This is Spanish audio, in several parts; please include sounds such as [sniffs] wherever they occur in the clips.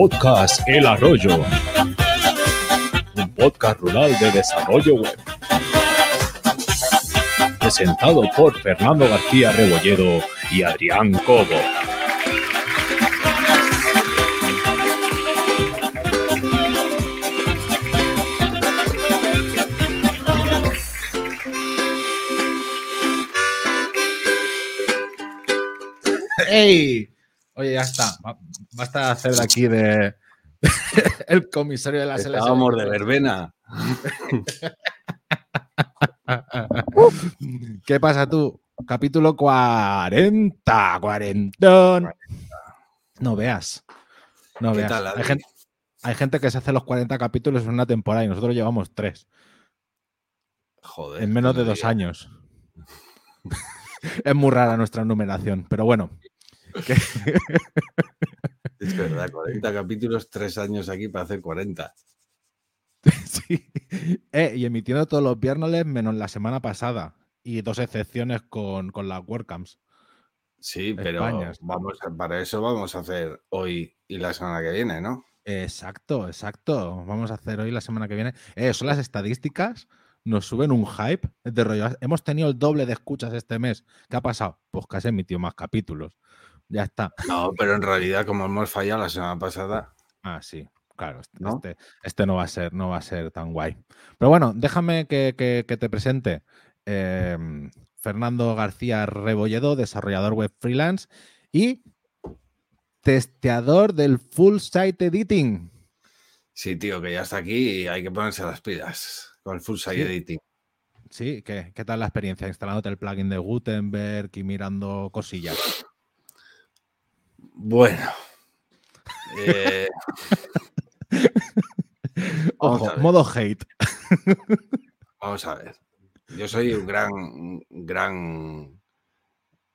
Podcast El Arroyo, un podcast rural de desarrollo web. Presentado por Fernando García Rebolledo y Adrián Cobo. ¡Ey! Oye, ya está. Ba- Basta hacer de aquí de [laughs] el comisario de la selección. Estábamos de verbena. [laughs] ¿Qué pasa tú? Capítulo 40, cuarentón. No veas. No ¿Qué veas. tal, hay, gente, hay gente que se hace los 40 capítulos en una temporada y nosotros llevamos tres Joder. en menos de dos años. [laughs] es muy rara nuestra numeración, pero bueno. Que- [laughs] Es verdad, 40 capítulos, 3 años aquí para hacer 40. [laughs] Sí. Eh, y emitiendo todos los viernes menos la semana pasada. Y dos excepciones con, con las WordCamps. Sí, pero España. vamos a- para eso vamos a hacer hoy y la semana que viene, ¿no? Exacto, exacto. Vamos a hacer hoy la semana que viene. Eh, son las estadísticas. Nos suben un hype de rollo. Hemos tenido el doble de escuchas este mes. ¿Qué ha pasado? Pues que has emitido más capítulos. Ya está. No, pero en realidad, como hemos fallado la semana pasada, Ah, sí. Claro, este ¿No? este, este no va a ser, no va a ser tan guay. Pero bueno, déjame que, que- que te presente. em, Fernando García Rebolledo, desarrollador web freelance y testeador del full site editing. sí, tío, que ya está aquí y hay que ponerse las pilas con el full site Sí. editing. Sí, ¿qué, qué tal la experiencia instalándote el plugin de Gutenberg y mirando cosillas? Bueno. eh, [laughs] Ojo, modo hate. Vamos a ver. Yo soy un gran, gran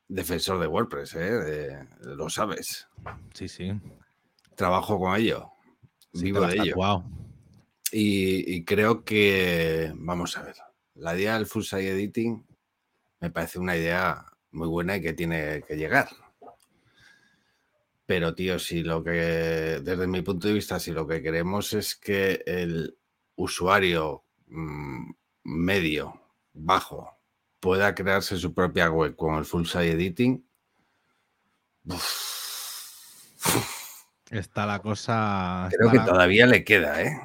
defensor de WordPress, ¿eh? De- lo sabes. Sí, sí. Trabajo con ello. sí, vivo de ello. tatuado. Y, y creo que, vamos a ver, la idea del full site editing me parece una idea muy buena y que tiene que llegar. Pero, tío, si lo que, desde mi punto de vista, si lo que queremos es que el usuario mm, medio, bajo, pueda crearse su propia web con el full site editing, Está la cosa. Creo que la- todavía le queda, ¿eh?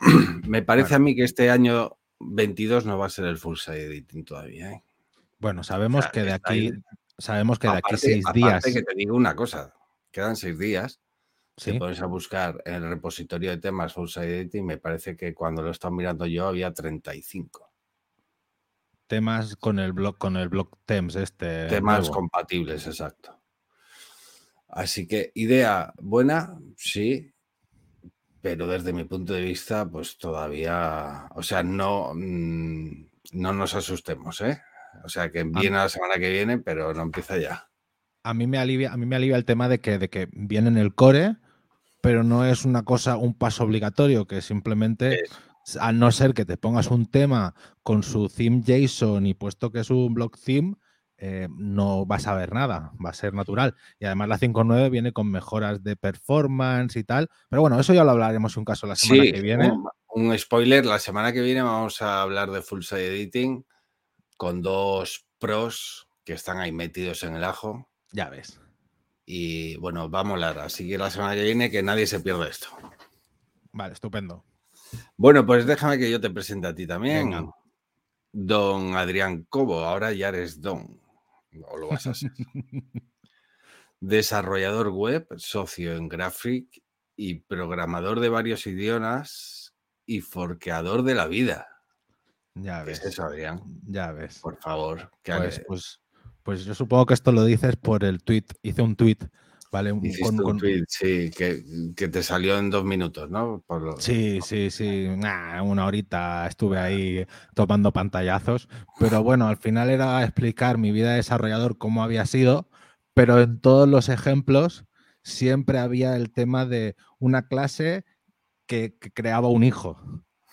[clears throat] Me parece a mí que este año 22 no va a ser el full site editing todavía, ¿eh? Bueno, sabemos sea, que de aquí. ahí. Sabemos que de aquí seis días. que te digo una cosa, quedan seis días. Sí. Te pones a buscar en el repositorio de temas full editing. Me parece que cuando lo he estado mirando yo había 35 temas con el blog, con el blog Temps, este. temas nuevo. compatibles, exacto. Así que idea buena, sí, pero desde mi punto de vista, pues todavía, o sea, no, mm, no nos asustemos, ¿eh? O sea, que viene la semana que viene, pero no empieza ya. A mí me alivia, a mí me alivia el tema de que, de que viene en el core, pero no es una cosa, un paso obligatorio, que simplemente, a no ser que te pongas un tema con su theme JSON y puesto que es un blog theme, eh, no vas a ver nada, va a ser natural. Y además la 5.9 viene con mejoras de performance y tal. Pero bueno, eso ya lo hablaremos un caso la semana Sí, que viene. un, un spoiler, la semana que viene vamos a hablar de full site editing con dos pros que están ahí metidos en el ajo. Ya ves. Y bueno, va a molar. Así que la semana que viene que nadie se pierda esto. Vale, estupendo. Bueno, pues déjame que yo te presente a ti también. Venga. Don Adrián Cobo, ahora ya eres Don. O lo vas a ser. [laughs] Desarrollador web, socio en Graphic y programador de varios idiomas y forqueador de la vida. Ya ¿Qué es ves. eso, Adrián? Ya ves. Por favor. que Pues, hagas- pues, pues yo supongo que esto lo dices por el tweet. Hice un tweet, ¿vale? Un- Hiciste con- un con- tweet, sí, que, que te salió en dos minutos, ¿no? Por lo- Sí, sí, sí. Nah, una horita estuve ahí tomando pantallazos. Pero [laughs] bueno, al final era explicar mi vida de desarrollador cómo había sido, pero en todos los ejemplos siempre había el tema de una clase que, que creaba un hijo.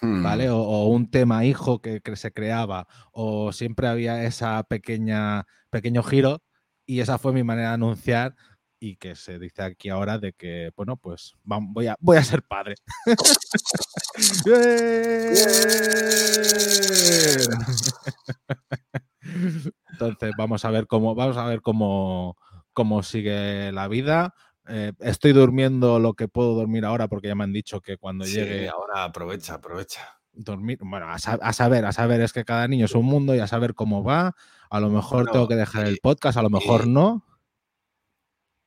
Hmm. ¿vale? O, o un tema hijo que, que se creaba, o siempre había esa pequeña, pequeño giro, y esa fue mi manera de anunciar y que se dice aquí ahora de que, bueno, pues voy, a, voy a ser padre. [laughs] [laughs] Entonces vamos a ver cómo, vamos a ver cómo, cómo sigue la vida. Eh, estoy durmiendo lo que puedo dormir ahora porque ya me han dicho que cuando llegue. Ahora aprovecha, aprovecha. Dormir, bueno, a, saber, a saber, es que cada niño es un mundo y a saber cómo va. A lo mejor tengo que dejar el podcast, a lo mejor no.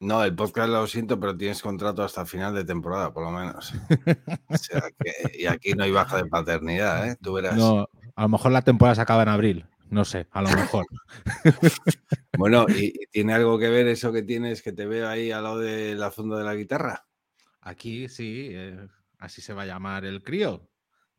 No, el podcast lo siento, pero tienes contrato hasta final de temporada, por lo menos. o sea que, y aquí no hay baja de paternidad, ¿eh? Tú verás. No, a lo mejor la temporada se acaba en abril. No sé, a lo mejor. [laughs] bueno, ¿y, tiene algo que ver eso que tienes que te veo ahí al lado de la funda de la guitarra? Aquí sí, eh, así se va a llamar el crío.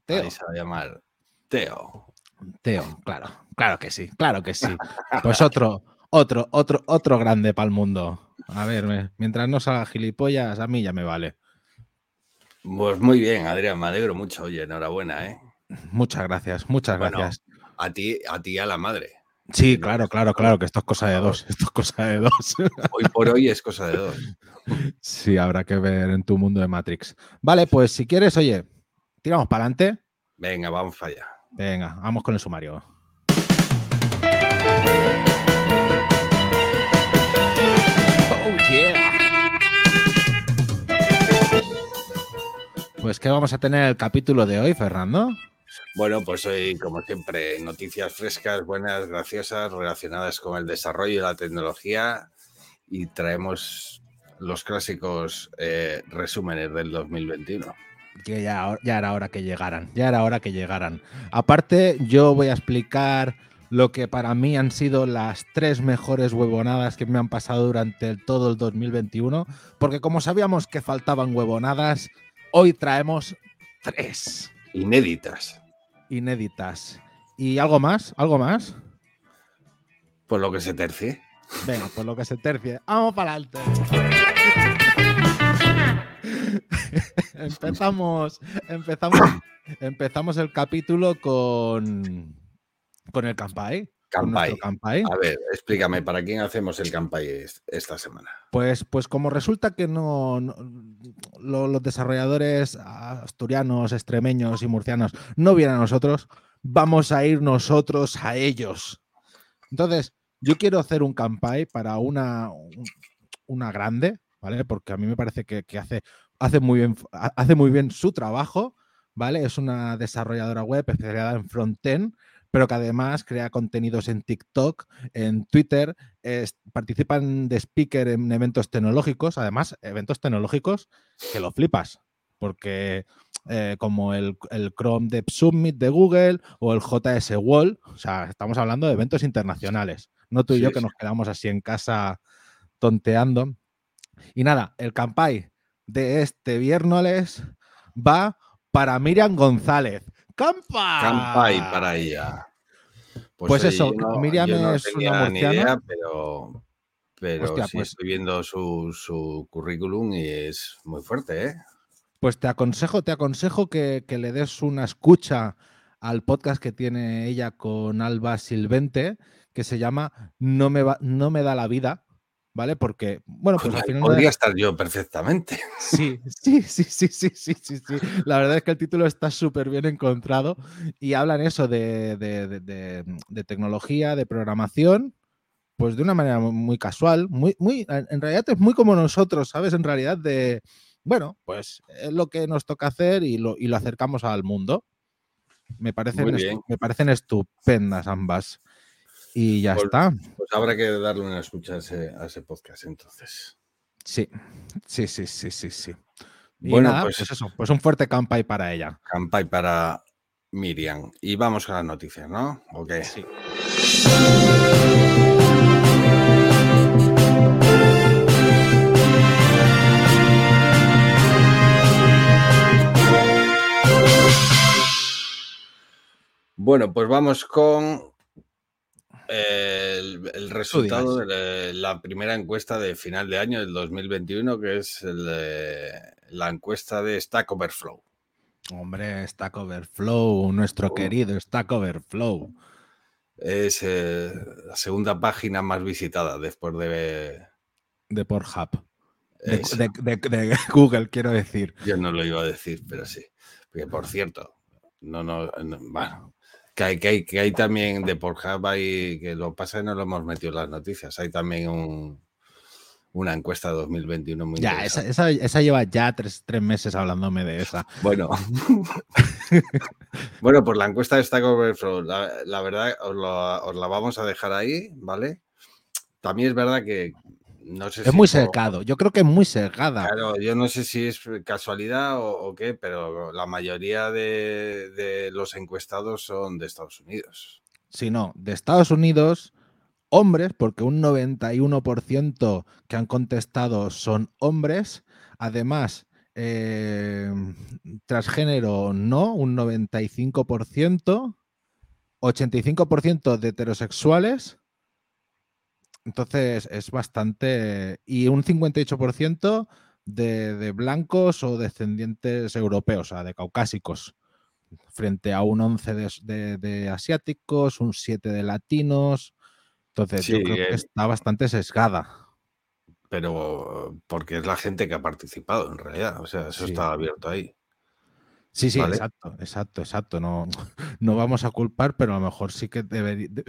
Teo. Ahí se va a llamar Teo. Teo, claro, claro que sí, claro que sí. [laughs] Pues otro, otro, otro, otro grande para el mundo. A ver, mientras no salga gilipollas, a mí ya me vale. Pues muy bien, Adrián, me alegro mucho. Oye, enhorabuena, ¿eh? Muchas gracias, muchas gracias. A ti, a ti a la madre. Sí, claro, claro, claro, que esto es cosa de dos. [laughs] Esto es cosa de dos. Hoy por hoy es cosa de dos. Sí, habrá que ver en tu mundo de Matrix. Vale, pues si quieres, oye, tiramos para adelante. Venga, vamos allá. Venga, vamos con el sumario. Pues, ¿qué vamos a tener el capítulo de hoy, Fernando? Bueno, pues hoy, como siempre, noticias frescas, buenas, graciosas, relacionadas con el desarrollo de la tecnología y traemos los clásicos eh, resúmenes del 2021. ya, ya era hora que llegaran, ya era hora que llegaran. Aparte, yo voy a explicar lo que para mí han sido las tres mejores huevonadas que me han pasado durante todo el 2021, porque como sabíamos que faltaban huevonadas, Hoy traemos tres. Inéditas. Inéditas. ¿Y algo más? ¿Algo más? Pues lo que se tercie. Venga, pues lo que se tercie. Vamos para adelante. [laughs] empezamos, empezamos, empezamos el capítulo con, con el Campai. A ver, explícame, ¿para quién hacemos el Campai esta semana? Pues, pues como resulta que no, los desarrolladores asturianos, extremeños y murcianos no vienen a nosotros, vamos a ir nosotros a ellos. Entonces, yo quiero hacer un Campai para una, una grande, ¿vale? Porque a mí me parece que, hace, hace, muy bien, hace muy bien su trabajo, ¿vale? Es una desarrolladora web especializada en frontend pero que además crea contenidos en TikTok, en Twitter, participan de speaker en eventos tecnológicos, además eventos tecnológicos que lo flipas, porque eh, como el, Chrome Dev Summit de Google o el JS Wall, o sea, estamos hablando de eventos internacionales, no tú y yo que nos quedamos así en casa tonteando. Y nada, el campai de este viernes va para Miriam González. ¡Campa! Campai para ella. Pues, pues eso, Miriam es una murciana. pero, pero sí pues estoy viendo su, currículum y es muy fuerte, ¿eh? Pues te aconsejo, te aconsejo que, que, le des una escucha al podcast que tiene ella con Alba Silvente, que se llama No me, va, no me da la vida, ¿vale? Porque, bueno, pues al final. Podría estar yo perfectamente. [laughs] Sí, sí, sí, sí, sí, sí, sí, sí. La verdad es que el título está súper bien encontrado y hablan eso de, de, tecnología, de programación, pues de una manera muy casual, muy, muy, en realidad es muy como nosotros, ¿sabes? En realidad de, bueno, pues es lo que nos toca hacer y lo, y lo acercamos al mundo. Me parecen, me parecen estupendas ambas. Y ya pues, está. Pues habrá que darle una escucha a ese, podcast entonces. Sí, sí, sí, sí, sí, sí. bueno, pues, pues, eso, pues un fuerte campay para ella. Campay para Miriam. Y vamos a las noticias, ¿no? Ok. Sí. Bueno, pues vamos con el, resultado de la primera encuesta de final de año del 2021, que es la encuesta de Stack Overflow. Hombre, Stack Overflow, nuestro oh. querido Stack Overflow. Es eh, la segunda página más visitada después de, de Pornhub. De, Eso. de- de- de [laughs] Google, quiero decir. Yo no lo iba a decir, pero sí. Porque, por cierto, no, no, no, bueno, que hay, que hay, que hay también de Pornhub, hay, que lo pasa y no lo hemos metido en las noticias, hay también un, una encuesta 2021 muy Ya, esa, esa, esa lleva ya tres, tres meses hablándome de esa. [laughs] Bueno, [laughs] bueno, pues la encuesta de Stack Overflow, la, la verdad, os, lo- os la vamos a dejar ahí, ¿vale? También es verdad que no sé Es si muy cercado. Yo creo que es muy cercada. Claro, yo no sé si es casualidad o, o qué, pero la mayoría de, de los encuestados son de Estados Unidos. Si no, de Estados Unidos, hombres, porque un 91% que han contestado son hombres. Además, eh, transgénero no, un 95%. 85% de heterosexuales. Entonces es bastante. Y un 58% de, de blancos o descendientes europeos, o sea, de caucásicos frente a un 11 de, de- de asiáticos, un 7 de latinos. Entonces, yo creo que eh. está bastante sesgada. Pero porque es la gente que ha participado en realidad, o sea, eso Sí. está abierto ahí. Sí, sí, Vale. exacto, exacto, exacto. No, [laughs] no vamos a culpar, pero a lo mejor sí que debería. de-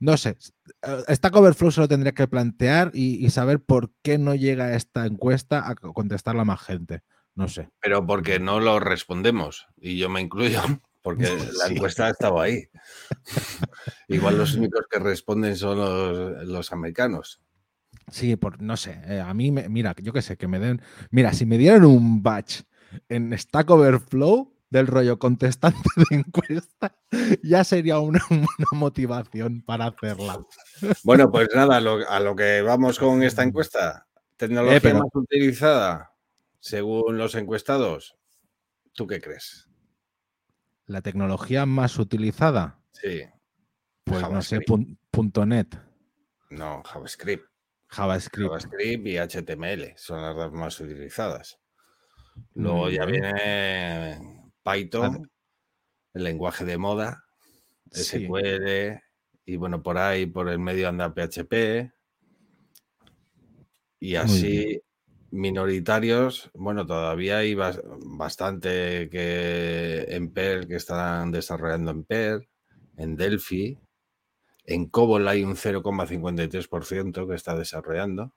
no sé. eh, Esta Coverflow se lo tendría que plantear y, y saber por qué no llega esta encuesta a co- contestarla más gente. No sé. Pero porque no lo respondemos, y yo me incluyo, [laughs] porque [laughs] la Sí. encuesta ha estado ahí. Igual los únicos que responden son los, los americanos. Sí, por, no sé. eh, a mí, me, mira, yo qué sé, que me den. Mira, si me dieran un batch en Stack Overflow del rollo contestante de encuesta, ya sería una, [laughs] una motivación para hacerla. Bueno, pues nada, lo- a lo que vamos con esta encuesta. Tecnología Eh, pero- más utilizada según los encuestados. ¿Tú qué crees? La tecnología más utilizada, Sí, pues no sé, JavaScript. pun- punto .NET, no, JavaScript. JavaScript. JavaScript y HTML son las dos más utilizadas. Luego ya viene Python, el lenguaje de moda, Sí. SQL, y bueno, por ahí, por el medio anda PHP. Y así, minoritarios, bueno, todavía hay bas- bastante que en Perl que están desarrollando en Perl, en Delphi. En Cobol hay un 0,53% que está desarrollando.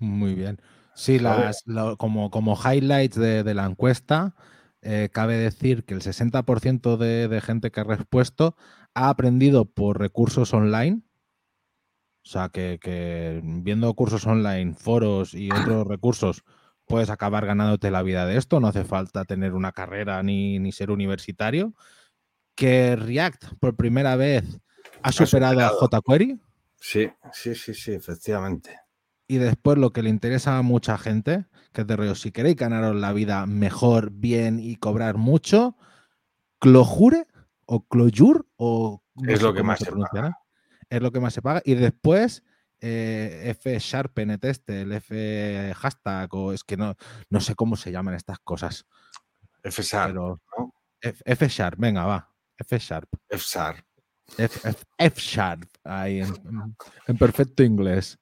Muy bien. Sí, las, lo- como, como highlights de, de la encuesta, eh, cabe decir que el 60% de, de gente que ha respuesto ha aprendido por recursos online. O sea, que, que viendo cursos online, foros y otros recursos, puedes acabar ganándote la vida de esto. No hace falta tener una carrera ni, ni ser universitario. Que React por primera vez ha superado a superado. jQuery. Sí, sí, sí, sí, efectivamente. Y después lo que le interesa a mucha gente, que es de rollo, si queréis ganaros la vida mejor, bien y cobrar mucho, Clojure o Clojure o no Es lo que más se se pronunciará, es lo que más se paga. Y después eh, F Sharp NTest, el F hashtag o es que no, no sé cómo se llaman estas cosas. Pero ¿no? F, F Sharp, venga, va. F Sharp. F, F- F Sharp, ahí en perfecto inglés.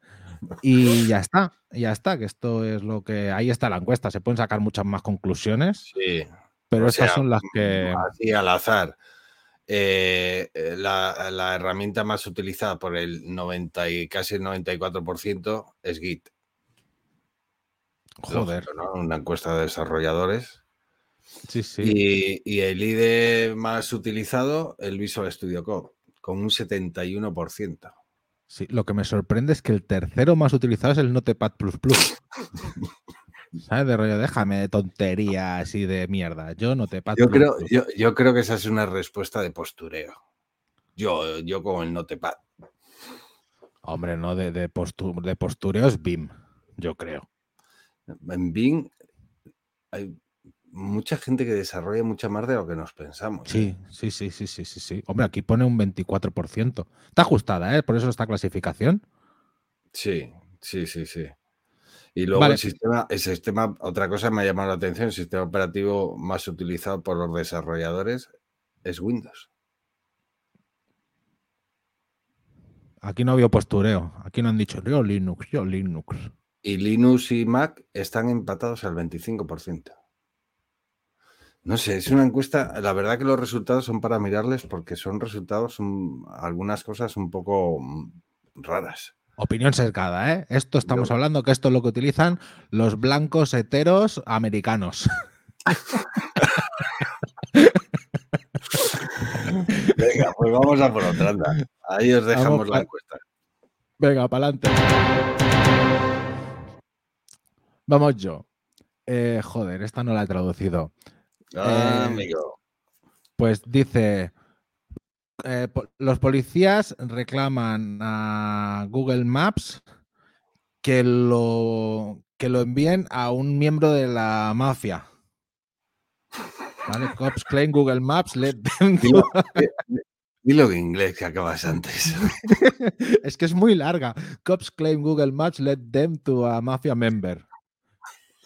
Y ya está, ya está, que esto es lo que. Ahí está la encuesta. Se pueden sacar muchas más conclusiones, Sí, pero o estas sea, son las que. así al azar. Eh, eh, la, la herramienta más utilizada por el 90 y casi el 94% es Git. Joder, Lógico, ¿no? Una encuesta de desarrolladores. sí, sí. Y, y el IDE más utilizado, el Visual Studio Code, con un 71%. Sí. Lo que me sorprende es que el tercero más utilizado es el Notepad. [laughs] ¿Sabes? De rollo, déjame de tonterías y de mierda. Yo Notepad. Yo creo, yo, yo creo que esa es una respuesta de postureo. Yo, yo con el Notepad. Hombre, no, de, de, postu- de postureo es BIM, yo creo. En Bing hay mucha gente que desarrolla mucha más de lo que nos pensamos. ¿eh? Sí, sí, sí, sí, sí, sí, sí. Hombre, aquí pone un 24%. Está ajustada, ¿eh? Por eso esta clasificación. Sí, sí, sí, sí. Y luego Vale. el sistema, el sistema, otra cosa me ha llamado la atención, el sistema operativo más utilizado por los desarrolladores es Windows. Aquí no había postureo. Aquí no han dicho yo Linux, yo Linux. Y Linux y Mac están empatados al 25%. No sé, es una encuesta. La verdad que los resultados son para mirarles porque son resultados, son algunas cosas un poco mm, raras. Opinión sesgada, ¿eh? Esto estamos hablando que esto es lo que utilizan los blancos heteros americanos. Venga, pues vamos a por otra. Anda. Ahí os dejamos la encuesta. Venga, para adelante. Vamos yo. Eh, joder, esta no la he traducido. Ah, eh, amigo. Pues dice, eh, los policías reclaman a Google Maps que lo, que lo envíen a un miembro de la mafia. ¿Vale? Cops claim Google Maps let them Dilo, en inglés que acabas antes. [laughs] es que es muy larga. Cops claim Google Maps let them to a mafia member.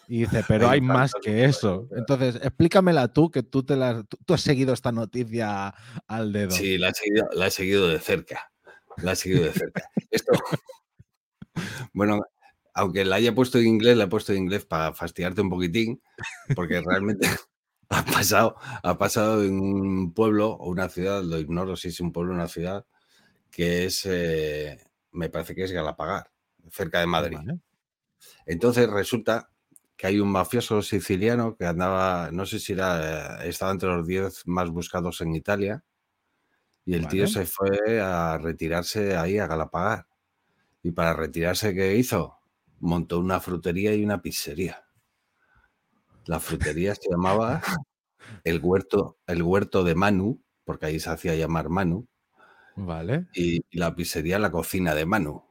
Y dice, pero hay más que eso. Entonces, explícamela tú, que tú, te la, tú, has seguido esta noticia al dedo. Sí, la he seguido, la he seguido de cerca. La he seguido de cerca. [laughs] Esto, bueno, aunque la haya puesto en inglés, la he puesto en inglés para fastidiarte un poquitín, porque [laughs] realmente [laughs] ha pasado, ha pasado en un pueblo o una ciudad, lo ignoro si es un pueblo o una ciudad, que es, eh, me parece que es Galapagar, cerca de Madrid. Entonces resulta que hay un mafioso siciliano que andaba, no sé si era, estaba entre los 10 más buscados en Italia, y el tío se fue a retirarse ahí a Galapagar. Y para retirarse, ¿qué hizo? Montó una frutería y una pizzería. La frutería se llamaba [laughs] el huerto, el huerto de Manu, porque ahí se hacía llamar Manu. Vale. Y la pizzería, la cocina de Manu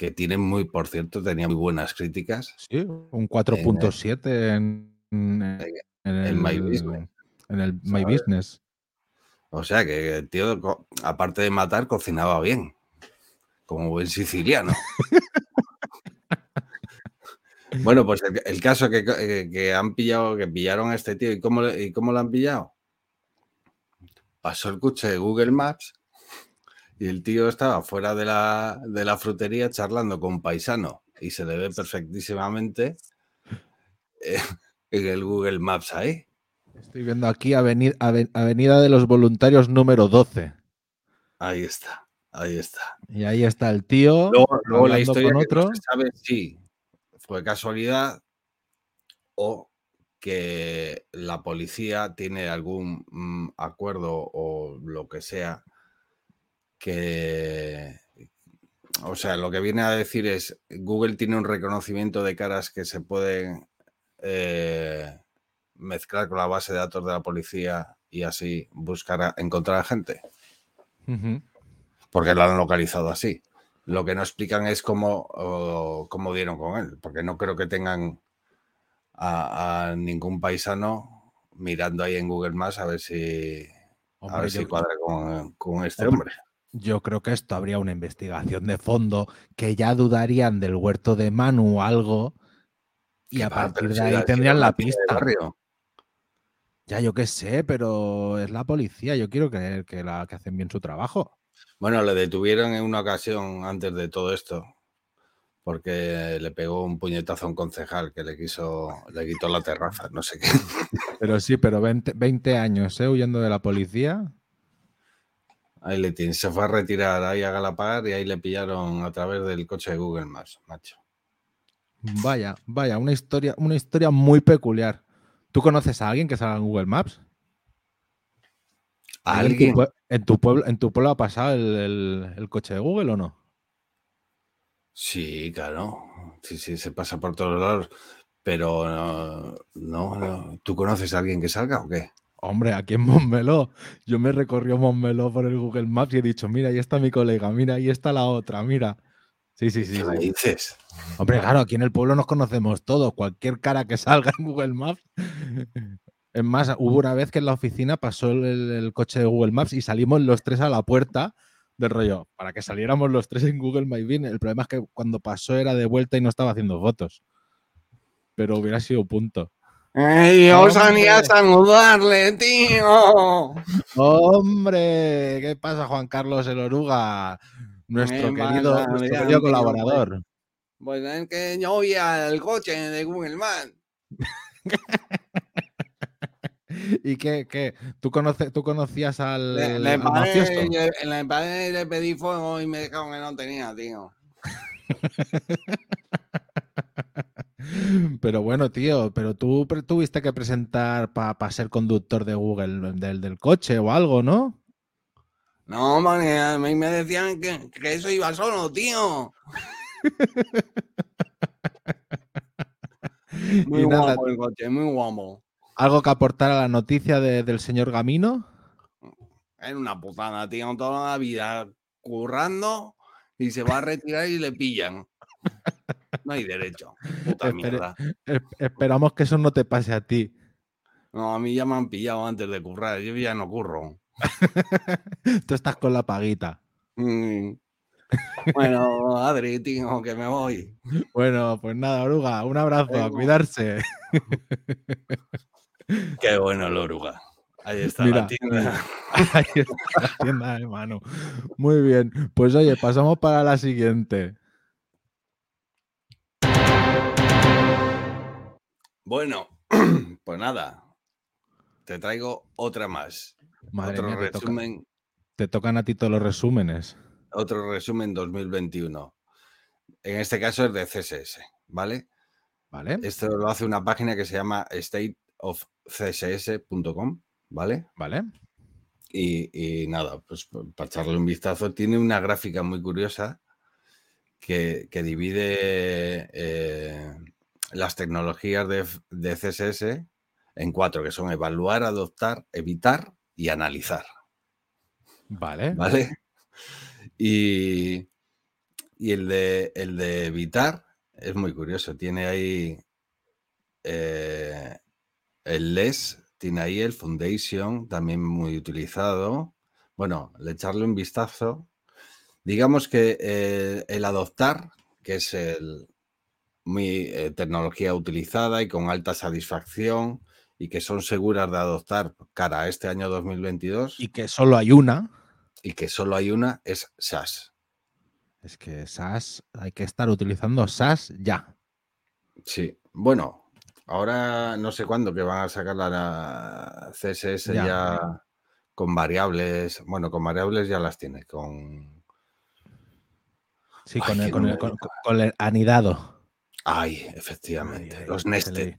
que tiene muy, por cierto, tenía muy buenas críticas. Sí, un 4.7 en, en, el, My Business. En el My Business. O sea que el tío, aparte de matar, cocinaba bien. Como buen siciliano. [laughs] bueno, pues el, caso que, eh, que, han pillado, que pillaron a este tío, ¿y cómo, ¿y cómo lo han pillado? Pasó el coche de Google Maps y el tío estaba fuera de la, de la frutería charlando con un paisano y se le ve perfectísimamente eh, [laughs] en el Google Maps ahí. Estoy viendo aquí Avenida, Avenida de los Voluntarios número 12. Ahí está, ahí está. Y ahí está el tío. Luego, la historia con otro. se sabe si fue casualidad o que la policía tiene algún mm, acuerdo o lo que sea que, o sea, lo que viene a decir es, Google tiene un reconocimiento de caras que se pueden eh, mezclar con la base de datos de la policía y así buscar, a, encontrar a gente. Porque lo han localizado así. Lo que no explican es cómo, cómo dieron con él, porque no creo que tengan a, ningún paisano mirando ahí en Google Maps a ver si, a ver si cuadra con, con este hombre. Yo creo que esto habría una investigación de fondo que ya dudarían del huerto de Manu o algo y a partir de ahí tendrían la pista. Ya yo qué sé, pero es la policía. Yo quiero creer que, la, que hacen bien su trabajo. Bueno, le detuvieron en una ocasión antes de todo esto porque le pegó un puñetazo a un concejal que le quiso, le quitó la terraza, no sé qué. [laughs] Pero sí, pero 20, 20 años, ¿eh? Huyendo de la policía. Ahí le tiene. Se fue a retirar ahí a Galapagar y ahí le pillaron a través del coche de Google Maps, macho. Vaya, vaya, una historia, una historia muy peculiar. ¿Tú conoces a alguien que salga en Google Maps? ¿Alguien? ¿En tu, pueblo, ¿En tu pueblo ha pasado el, coche de Google o no? Sí, claro. Sí, sí, se pasa por todos lados. Pero no, no. ¿Tú conoces a alguien que salga o qué? Hombre, aquí en Montmeló, yo me recorrió Montmeló por el Google Maps y he dicho, mira, ahí está mi colega, mira, ahí está la otra, mira. Sí, sí, sí. ¿Qué dices? Hombre, claro, aquí en el pueblo nos conocemos todos. Cualquier cara que salga en Google Maps. Es más, hubo una vez que en la oficina pasó el, coche de Google Maps y salimos los tres a la puerta del rollo, para que saliéramos los tres en Google My El problema es que cuando pasó era de vuelta y no estaba haciendo fotos. Pero hubiera sido punto. Yo salía a saludarle, tío. Hombre, ¿qué pasa, Juan Carlos el Oruga? nuestro querido, nuestro querido colaborador. Pues es que yo voy al coche de Google Maps. [laughs] ¿Y qué, qué? ¿Tú, conoce- ¿Tú conocías al, Le, le al paré, mafioso? le, le paré y le pedí fuego y me dijeron que no tenía, tío. [laughs] Pero bueno, tío, pero tú tuviste que presentar para ser conductor de Google del, del coche o algo, ¿no? No, man, a mí me decían que, que eso iba solo, tío. [laughs] Muy Y nada, guapo el coche, muy guapo. ¿Algo que aportar a la noticia de- del señor Gamino? Es una putada, tío. Toda la vida currando y se va a retirar y le pillan. [laughs] No hay derecho. Puta Espere- mierda. Es- esperamos que eso no te pase a ti. No, a mí ya me han pillado antes de currar. Yo ya no curro. [laughs] Tú estás con la paguita. Mm. Bueno, Adri, tío, que me voy. Bueno, pues nada, oruga, un abrazo, a cuidarse. Qué bueno el oruga. Ahí está Mira, la tienda. [laughs] Ahí está la tienda de mano. Muy bien. Pues oye, pasamos para la siguiente. Bueno, [clears throat] pues nada. Te traigo otra más. Madre otro mía, te, toca- resumen, te tocan a ti todos los resúmenes. otro resumen 2021. En este caso es de CSS, ¿vale? ¿Vale? Esto lo hace una página que se llama stateofcss.com, ¿vale? ¿Vale? Y, y nada, pues para echarle un vistazo, tiene una gráfica muy curiosa que, que divide eh, las tecnologías de, de CSS en cuatro, que son evaluar, adoptar, evitar y analizar, Vale. ¿vale? [laughs] Y, y el, de, el de evitar es muy curioso, tiene ahí eh, el LES, tiene ahí el Foundation, también muy utilizado. Bueno, le echarle un vistazo. Digamos que eh, el adoptar, que es el, muy eh, tecnología utilizada y con alta satisfacción y que son seguras de adoptar cara a este año 2022 Y que solo hay una. y que solo hay una, es SAS. Es que SAS, hay que estar utilizando SAS ya. Sí, bueno, ahora no sé cuándo que van a sacar la, CSS Ya. ya. con variables. Bueno, con variables ya las tiene, con. Sí, Ay, con, el, qué con, el, nombre. con- con el anidado. Ay, efectivamente. Ay, ay, los nested.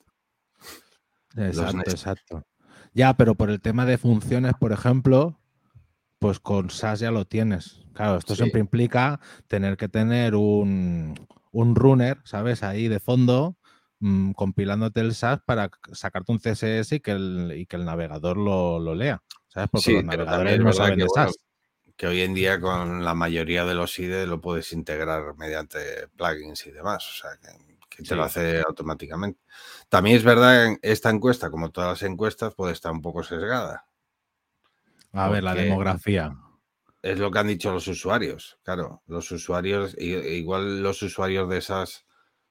Exacto, nested. exacto. Ya, pero por el tema de funciones, por ejemplo, pues con SAS ya lo tienes. Claro, esto Sí. siempre implica tener que tener un, un runner, ¿sabes? Ahí de fondo, mm, compilándote el SAS para sacarte un CSS y que el, y que el navegador lo, lo lea. ¿Sabes? Porque Sí, los navegadores no saben que, de bueno, SAS. que hoy en día con la mayoría de los IDE lo puedes integrar mediante plugins y demás. O sea, que, que te lo hace automáticamente. También es verdad que esta encuesta, como todas las encuestas, puede estar un poco sesgada. A ver, la demografía. Es lo que han dicho los usuarios. Claro, los usuarios, igual los usuarios de esas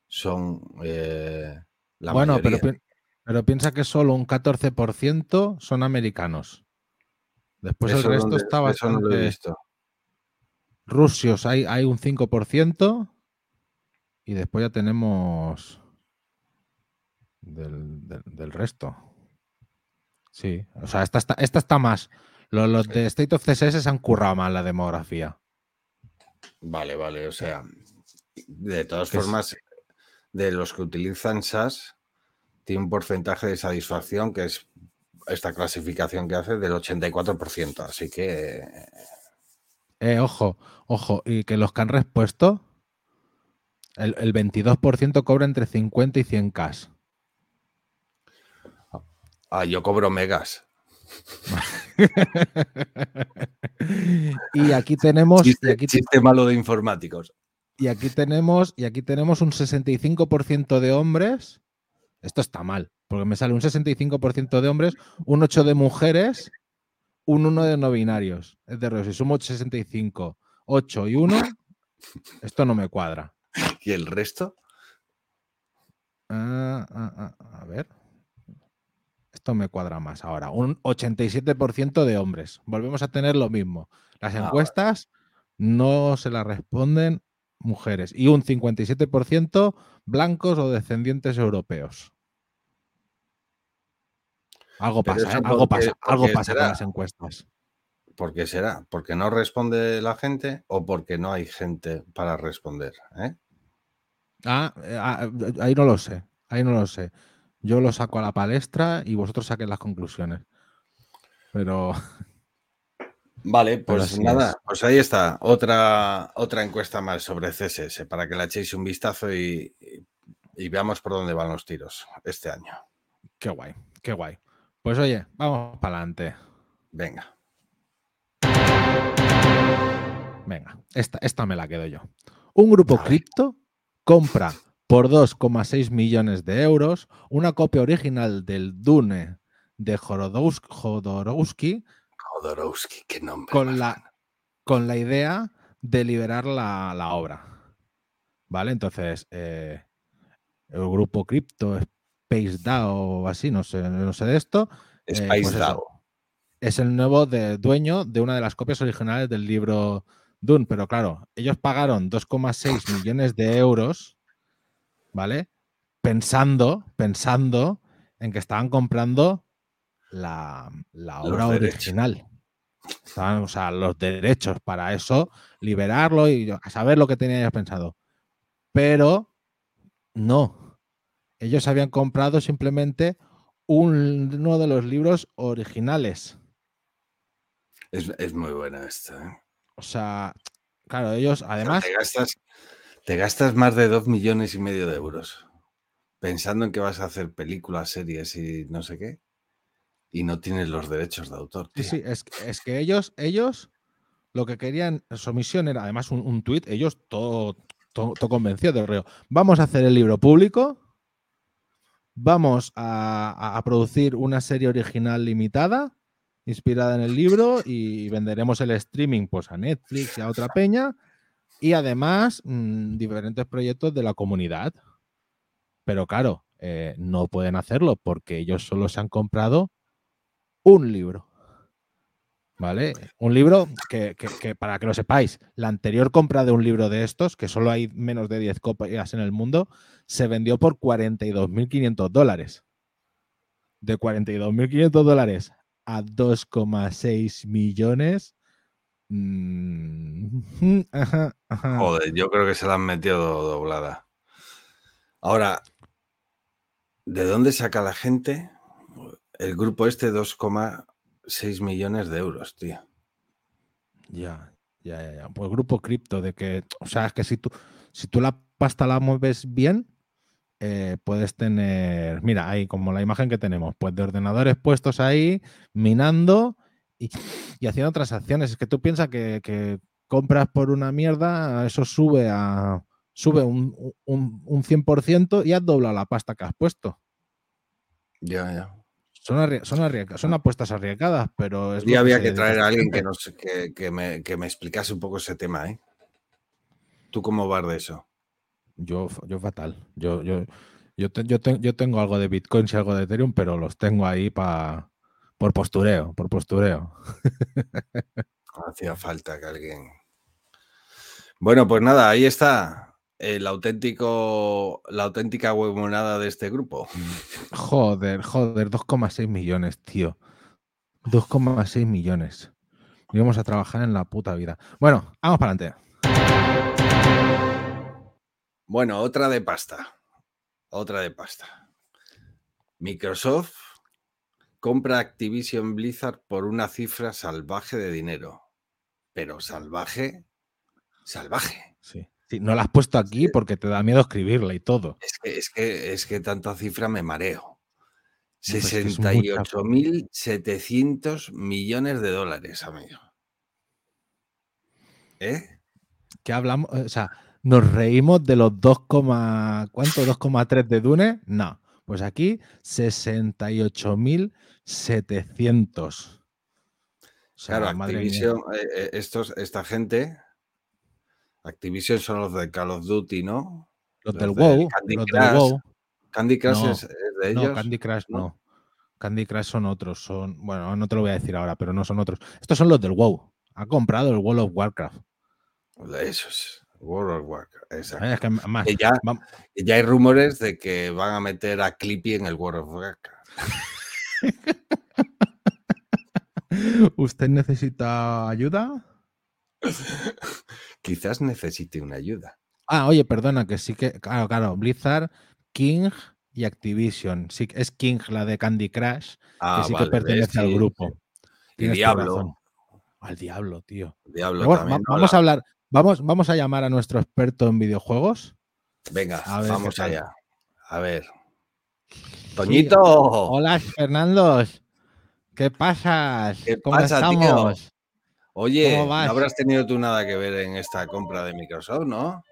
son eh, la bueno, pero, mayoría. pero piensa que solo un 14% son americanos. Después Eso el resto donde- está eso bastante... no lo he visto. Rusios hay, hay un 5% y después ya tenemos del, del- del resto. Sí, o sea, esta está, esta está más. Los, los de State of CSS se han currado más la demografía. Vale, vale. O sea, de todas es- formas, de los que utilizan SAS, tiene un porcentaje de satisfacción que es esta clasificación que hace del 84%. Así que Eh, ojo, ojo, y que los que han respuesto, el, el 22% cobra entre 50 y 100 K. ah, yo cobro megas. y aquí tenemos, y Chiste, aquí, te- chiste malo de informáticos. y aquí tenemos, y aquí tenemos un 65% de hombres. Esto está mal, porque me sale un 65% de hombres, un 8 de mujeres, un 1 de no binarios. Es de si sumo 65, 8 y 1, esto no me cuadra. [laughs] ¿Y el resto? Ah, ah, ah, a ver. Esto me cuadra más ahora. Un 87% de hombres. Volvemos a tener lo mismo. Las encuestas no se la responden mujeres y un 57% blancos o descendientes europeos. Algo Pero pasa, ¿eh? algo pasa, algo pasa con las encuestas. ¿Por qué será? ¿Porque no responde la gente o porque no hay gente para responder? ¿eh? Ah, eh, ah, ahí no lo sé, ahí no lo sé. Yo lo saco a la palestra y vosotros saquen las conclusiones. Pero [laughs] Vale, pues nada, es. pues ahí está, otra, otra encuesta más sobre CSS para que le echéis un vistazo y, y- y veamos por dónde van los tiros este año. qué guay, qué guay. Pues oye, vamos para adelante. Venga. Venga, esta, esta me la quedo yo. Un grupo cripto compra por 2,6 millones de euros una copia original del Dune de Jodorowsky, Jodorowsky Jodorowsky, qué nombre. con la, con la idea de liberar la, la obra. ¿Vale? Entonces, eh, el grupo cripto, Space DAO o así, no sé, no sé de esto, eh, Space pues eso, DAO. Es el nuevo de- dueño de una de las copias originales del libro Dune. Pero claro, ellos pagaron 2,6 millones de euros, ¿vale? Pensando, pensando en que estaban comprando la, obra original. Estaban, o sea, los derechos para eso, liberarlo y a saber lo que tenían ellos pensado. Pero no. Ellos habían comprado simplemente un- uno de los libros originales. Es, es muy buena esta. ¿eh? O sea, claro, ellos además, te gastas, te gastas más de dos millones y medio de euros pensando en que vas a hacer películas, series y no sé qué, y no tienes los derechos de autor. sí, tío. sí, es, es que ellos, ellos lo que querían, su misión era además un, un tuit, ellos todo, todo, todo convencidos del reo. Vamos a hacer el libro público, vamos a- a producir una serie original limitada inspirada en el libro y venderemos el streaming pues a Netflix y a otra peña y además mm, diferentes proyectos de la comunidad. Pero claro, eh, no pueden hacerlo porque ellos solo se han comprado un libro. ¿Vale? Un libro que, que- para que lo sepáis, la anterior compra de un libro de estos, que solo hay menos de 10 copias en el mundo, se vendió por 42.500 dólares. De 42.500 dólares a 2,6 millones. mm, [laughs] ajá, ajá. Joder, yo creo que se la han metido doblada. Ahora, ¿de dónde saca la gente el grupo este 2,6 millones de euros, tío? Ya, ya, ya, ya. Pues grupo cripto, de que, o sea, es que si tú, si tú la pasta la mueves bien, eh, puedes tener, mira, ahí como la imagen que tenemos, pues de ordenadores puestos ahí, minando y, y haciendo transacciones. Es que tú piensas que, que compras por una mierda, eso sube a sube un, un, un 100% y has doblado la pasta que has puesto. Ya, ya. Son, son, son apuestas arriesgadas, pero es Y lo había que traer a alguien que, nos, que, que me, que me explicase un poco ese tema, ¿eh? ¿Tú cómo vas de eso? Yo, yo fatal. Yo, yo, yo, te- yo, te- yo tengo algo de Bitcoin y algo de Ethereum, pero los tengo ahí para por postureo, por postureo. [laughs] Hacía falta que alguien. Bueno, pues nada, ahí está. El auténtico, la auténtica huevonada de este grupo. [laughs] Joder, joder, 2,6 millones, tío. 2,6 millones. Íbamos a trabajar en la puta vida. Bueno, vamos para adelante. Bueno, otra de pasta. Otra de pasta. Microsoft compra Activision Blizzard por una cifra salvaje de dinero. Pero salvaje, salvaje. Sí. Sí, no la has puesto aquí porque te da miedo escribirla y todo. Es que, es que, es que tanta cifra me mareo. pues es que es mucha 68.700 millones de dólares, amigo. ¿Eh? que hablamos, o sea, nos reímos de los 2, ¿cuánto? 2,3 de Dune. No, pues aquí 68.700. O sea, Claro. Activision, eh, eh, estos, esta gente, Activision son los de Call of Duty, ¿no? Los los del del WoW, Candy los Crush, del WoW. Candy Crush No, es, de ellos. No, Candy Crush ¿no? no. Candy Crush son otros, son, bueno, no te lo voy a decir ahora, pero no son otros. Estos son los del WoW. Ha comprado el World of Warcraft. Eso es. World of Warcraft. Exacto. Es que más, Que ya, ya hay rumores de que van a meter a Clippy en el World of Warcraft. [laughs] ¿Usted necesita ayuda? [laughs] Quizás necesite una ayuda. Ah, oye, perdona, que sí que. Claro, claro. Blizzard, King y Activision. Sí, es King la de Candy Crush, Ah, que sí vale, que pertenece al sí, grupo. sí. Y Diablo. Al diablo, tío. Diablo bueno, también. va- vamos a hablar. Vamos, vamos a llamar a nuestro experto en videojuegos. Venga, a ver qué vamos allá. A ver. Sí, Toñito. Hola, Fernando. ¿Qué pasa? ¿Qué ¿Cómo pasa, tío? estamos? Oye, ¿Cómo no habrás tenido tú nada que ver en esta compra de Microsoft, ¿no?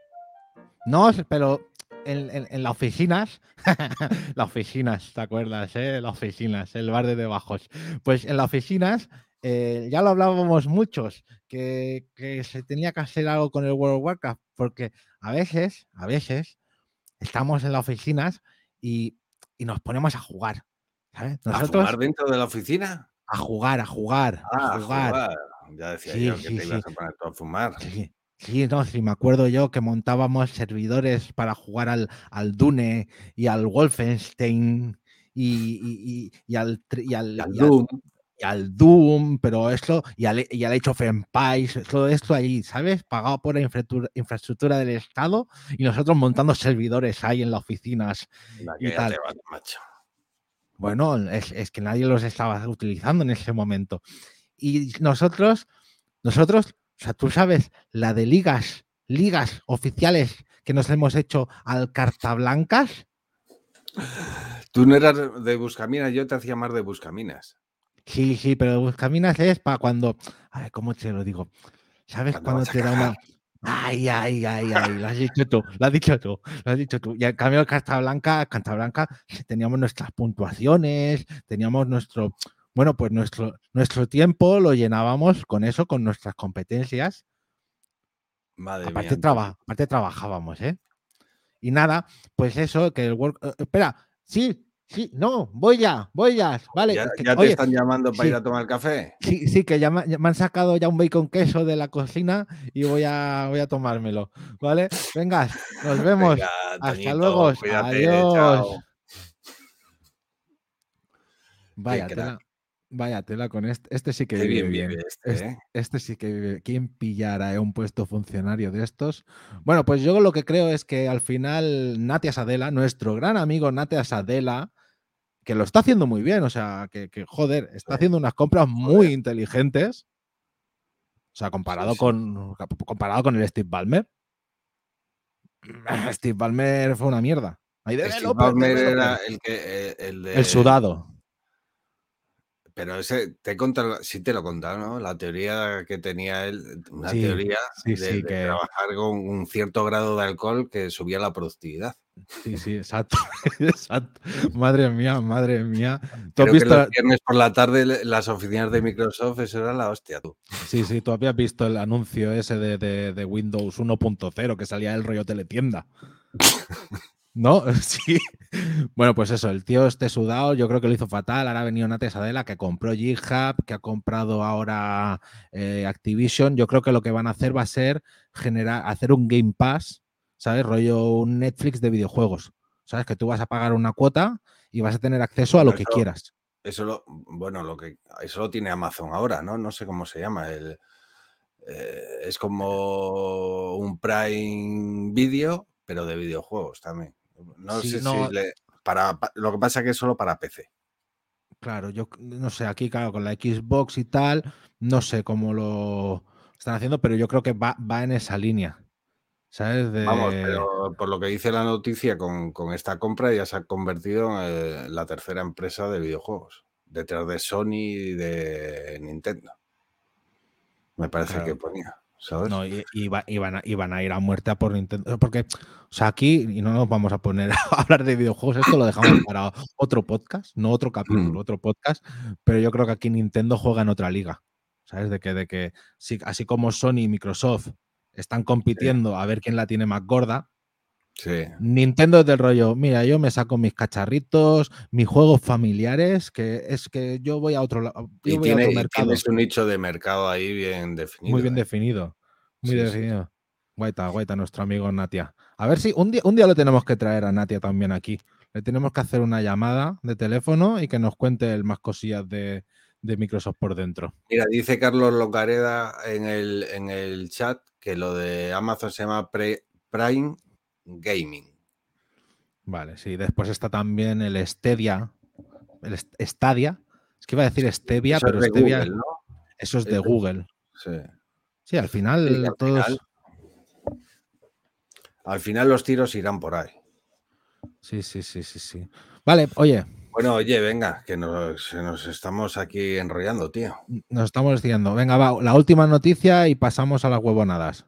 No, pero en, en- en las oficinas, [laughs] las oficinas, ¿te acuerdas? Eh? Las oficinas, el bar de debajos. Pues en las oficinas, eh, ya lo hablábamos muchos, que, que se tenía que hacer algo con el World of Warcraft, porque a veces, a veces, estamos en las oficinas y, y nos ponemos a jugar. ¿sabes? ¿A fumar dentro de la oficina? a jugar, a jugar, Ah, a a jugar. jugar. Ya decía Sí, yo que sí, te ibas a poner tú a fumar. Sí, sí, no, sí, me acuerdo yo que montábamos servidores para jugar al, al Dune y al Wolfenstein y, y- y- y al, al, al y al- Doom. Y al Doom, pero esto, y al, y al Age of Empires, todo esto ahí, ¿sabes? Pagado por la infraestructura, infraestructura del Estado y nosotros montando servidores ahí en las oficinas. Y ya tal. macho. Bueno, es, es que nadie los estaba utilizando en ese momento. Y nosotros, nosotros, o sea, tú sabes, la de ligas, ligas oficiales que nos hemos hecho al cartablancas, Tú no eras de Buscaminas, yo te hacía más de Buscaminas. Sí, sí, pero Buscaminas es para cuando, ay, ¿cómo te lo digo? ¿Sabes Cuando a te da una... Ay, ay, ay, ay, lo has [laughs] dicho tú, lo has dicho tú, lo has dicho tú. Y en cambio, Carta Blanca, Carta Blanca, teníamos nuestras puntuaciones, teníamos nuestro, bueno, pues nuestro, nuestro tiempo lo llenábamos con eso, con nuestras competencias. Madre Aparte, mía. traba- aparte trabajábamos, ¿eh? Y nada, pues eso, que el work... eh, espera, sí, sí, no, voy ya, voy ya, vale. ¿Ya, ya te oye, están llamando para sí. ir a tomar café? Sí, sí, que ya me, ya me han sacado ya un bacon queso de la cocina y voy a, voy a tomármelo. ¿Vale? Venga, nos vemos. Venga, Hasta Toñito, luego. cuídate, Adiós. chao. Vaya tela, vaya tela con este. Este sí que Qué vive bien bien. vive este, Este, ¿eh? este sí que vive. ¿Quién pillara eh, un puesto funcionario de estos? Bueno, pues yo lo que creo es que al final Natia Sadela, nuestro gran amigo Natia Sadela, que lo está haciendo muy bien, o sea, que, que, joder, está haciendo unas compras muy inteligentes. O sea, comparado, sí. Con, comparado con el Steve Ballmer. [clears throat] Steve Ballmer fue una mierda. Ahí de Steve Ballmer developer. era el que eh, el, de, el sudado. Pero ese te he contado, sí te lo he contado, ¿no? La teoría que tenía él, una Sí, teoría de, de que- trabajar con un cierto grado de alcohol que subía la productividad. Sí, sí, exacto. [laughs] exacto. Madre mía, madre mía. ¿Tú has Creo que visto- los viernes por la tarde las oficinas de Microsoft, eso era la hostia, tú. Sí, sí, tú habías visto el anuncio ese de, de- de Windows 1.0 que salía el rollo teletienda. ¿No? [laughs] Sí. Bueno, pues eso, el tío este sudado, yo creo que lo hizo fatal. Ahora ha venido Nate Sadela que compró GitHub, que ha comprado ahora eh, Activision. Yo creo que lo que van a hacer va a ser generar, hacer un Game Pass, ¿sabes? Rollo un Netflix de videojuegos. ¿Sabes? Que tú vas a pagar una cuota y vas a tener acceso a lo que quieras. Eso lo, bueno, lo que eso lo tiene Amazon ahora, ¿no? No sé cómo se llama. El, eh, es como un Prime Video, pero de videojuegos también. No Sí, sé no. si le, para, pa- lo que pasa que es solo para PC. Claro, yo no sé, aquí, claro, con la Xbox y tal, no sé cómo lo están haciendo, pero yo creo que va, va en esa línea. ¿Sabes? De... Vamos, pero por lo que dice la noticia, con, con esta compra ya se ha convertido en eh, la tercera empresa de videojuegos, detrás de Sony y de Nintendo. Me parece Claro. que ponía, ¿sabes? No, y, y va- y van a, y van a ir a muerte a por Nintendo. Porque, o sea, aquí, y no nos vamos a poner [laughs] a hablar de videojuegos, esto lo dejamos [coughs] para otro podcast, no otro capítulo, Mm. otro podcast, pero yo creo que aquí Nintendo juega en otra liga. ¿Sabes? De que, de que sí, así como Sony y Microsoft están compitiendo a ver quién la tiene más gorda, Sí. Nintendo es del rollo, mira, yo me saco mis cacharritos, mis juegos familiares, que es que yo voy a otro lado, Y, tiene, otro y mercado tienes un nicho de mercado ahí bien definido. muy bien ¿eh? definido, muy Sí, sí. definido. Guaita, guaita, nuestro amigo Natia. A ver si un día, un día lo tenemos que traer a Natia también aquí. Le tenemos que hacer una llamada de teléfono y que nos cuente el más cosillas de, de Microsoft por dentro. Mira, dice Carlos Locareda en el, en el chat que lo de Amazon se llama Pre- Prime Gaming. Vale, sí. Después está también el Stadia. El Stadia. Es que iba a decir Stevia, Eso pero es Stevia, Google, ¿no? eso es de de- Google. Sí. Sí, al final Sí, al todos. final- Al final los tiros irán por ahí. Sí, sí, sí, sí, sí. Vale, oye, Bueno, oye, venga, que nos, estamos aquí enrollando, tío. nos estamos diciendo. Venga, va, la última noticia y pasamos a las huevonadas.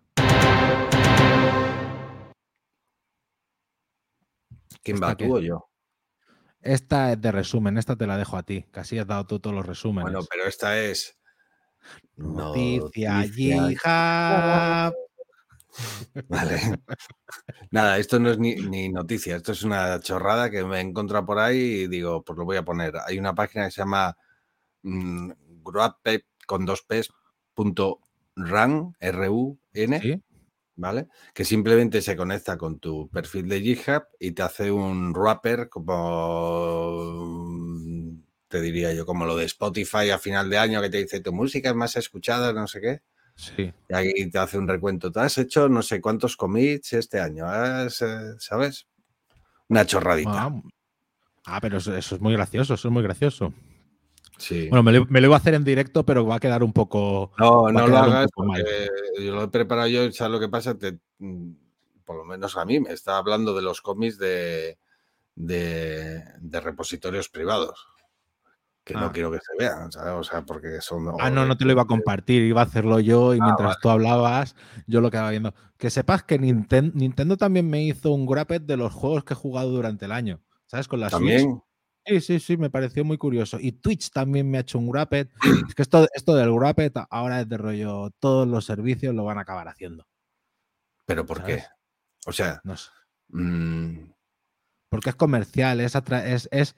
¿Quién ¿Esta va, tú o yo? Esta es de resumen, esta te la dejo a ti. Casi has dado tú todos los resúmenes. Bueno, pero esta es. Noticia Noticia. Vale. Nada, esto no es ni, ni noticia, esto es una chorrada que me he encontrado por ahí y digo, pues lo voy a poner. Hay una página que se llama mm, gruapep con dos p's punto run, ¿Sí? ¿vale? Que simplemente se conecta con tu perfil de GitHub y te hace un wrapper como, te diría yo, como lo de Spotify a final de año que te dice tu música es más escuchada, no sé qué. Sí. Y ahí te hace un recuento. Te has hecho no sé cuántos commits este año, ¿has, eh, ¿sabes? Una chorradita. Ah, ah, pero eso, eso es muy gracioso, eso es muy gracioso. Sí. Bueno, me lo, me lo iba a hacer en directo, pero va a quedar un poco. no, no lo hagas porque yo lo he preparado yo. ¿Sabes lo que pasa? Te- mm, por lo menos a mí me está hablando de los cómics de, de, de repositorios privados. Que Ah. no quiero que se vean, ¿sabes? O sea, porque son. Ah, no, no te lo iba a compartir, iba a hacerlo yo y Ah, mientras vale. tú hablabas, yo lo quedaba viendo. Que sepas que Ninten- Nintendo también me hizo un grapet de los juegos que he jugado durante el año. ¿Sabes? Con la Switch. También. Sí, sí, sí, me pareció muy curioso. Y Twitch también me ha hecho un Wrapped. [clears throat] Es que esto, esto del Wrapped ahora es de rollo, todos los servicios lo van a acabar haciendo. ¿Pero por qué? O sea, No sé. mm, Porque es comercial, es, atra- es, es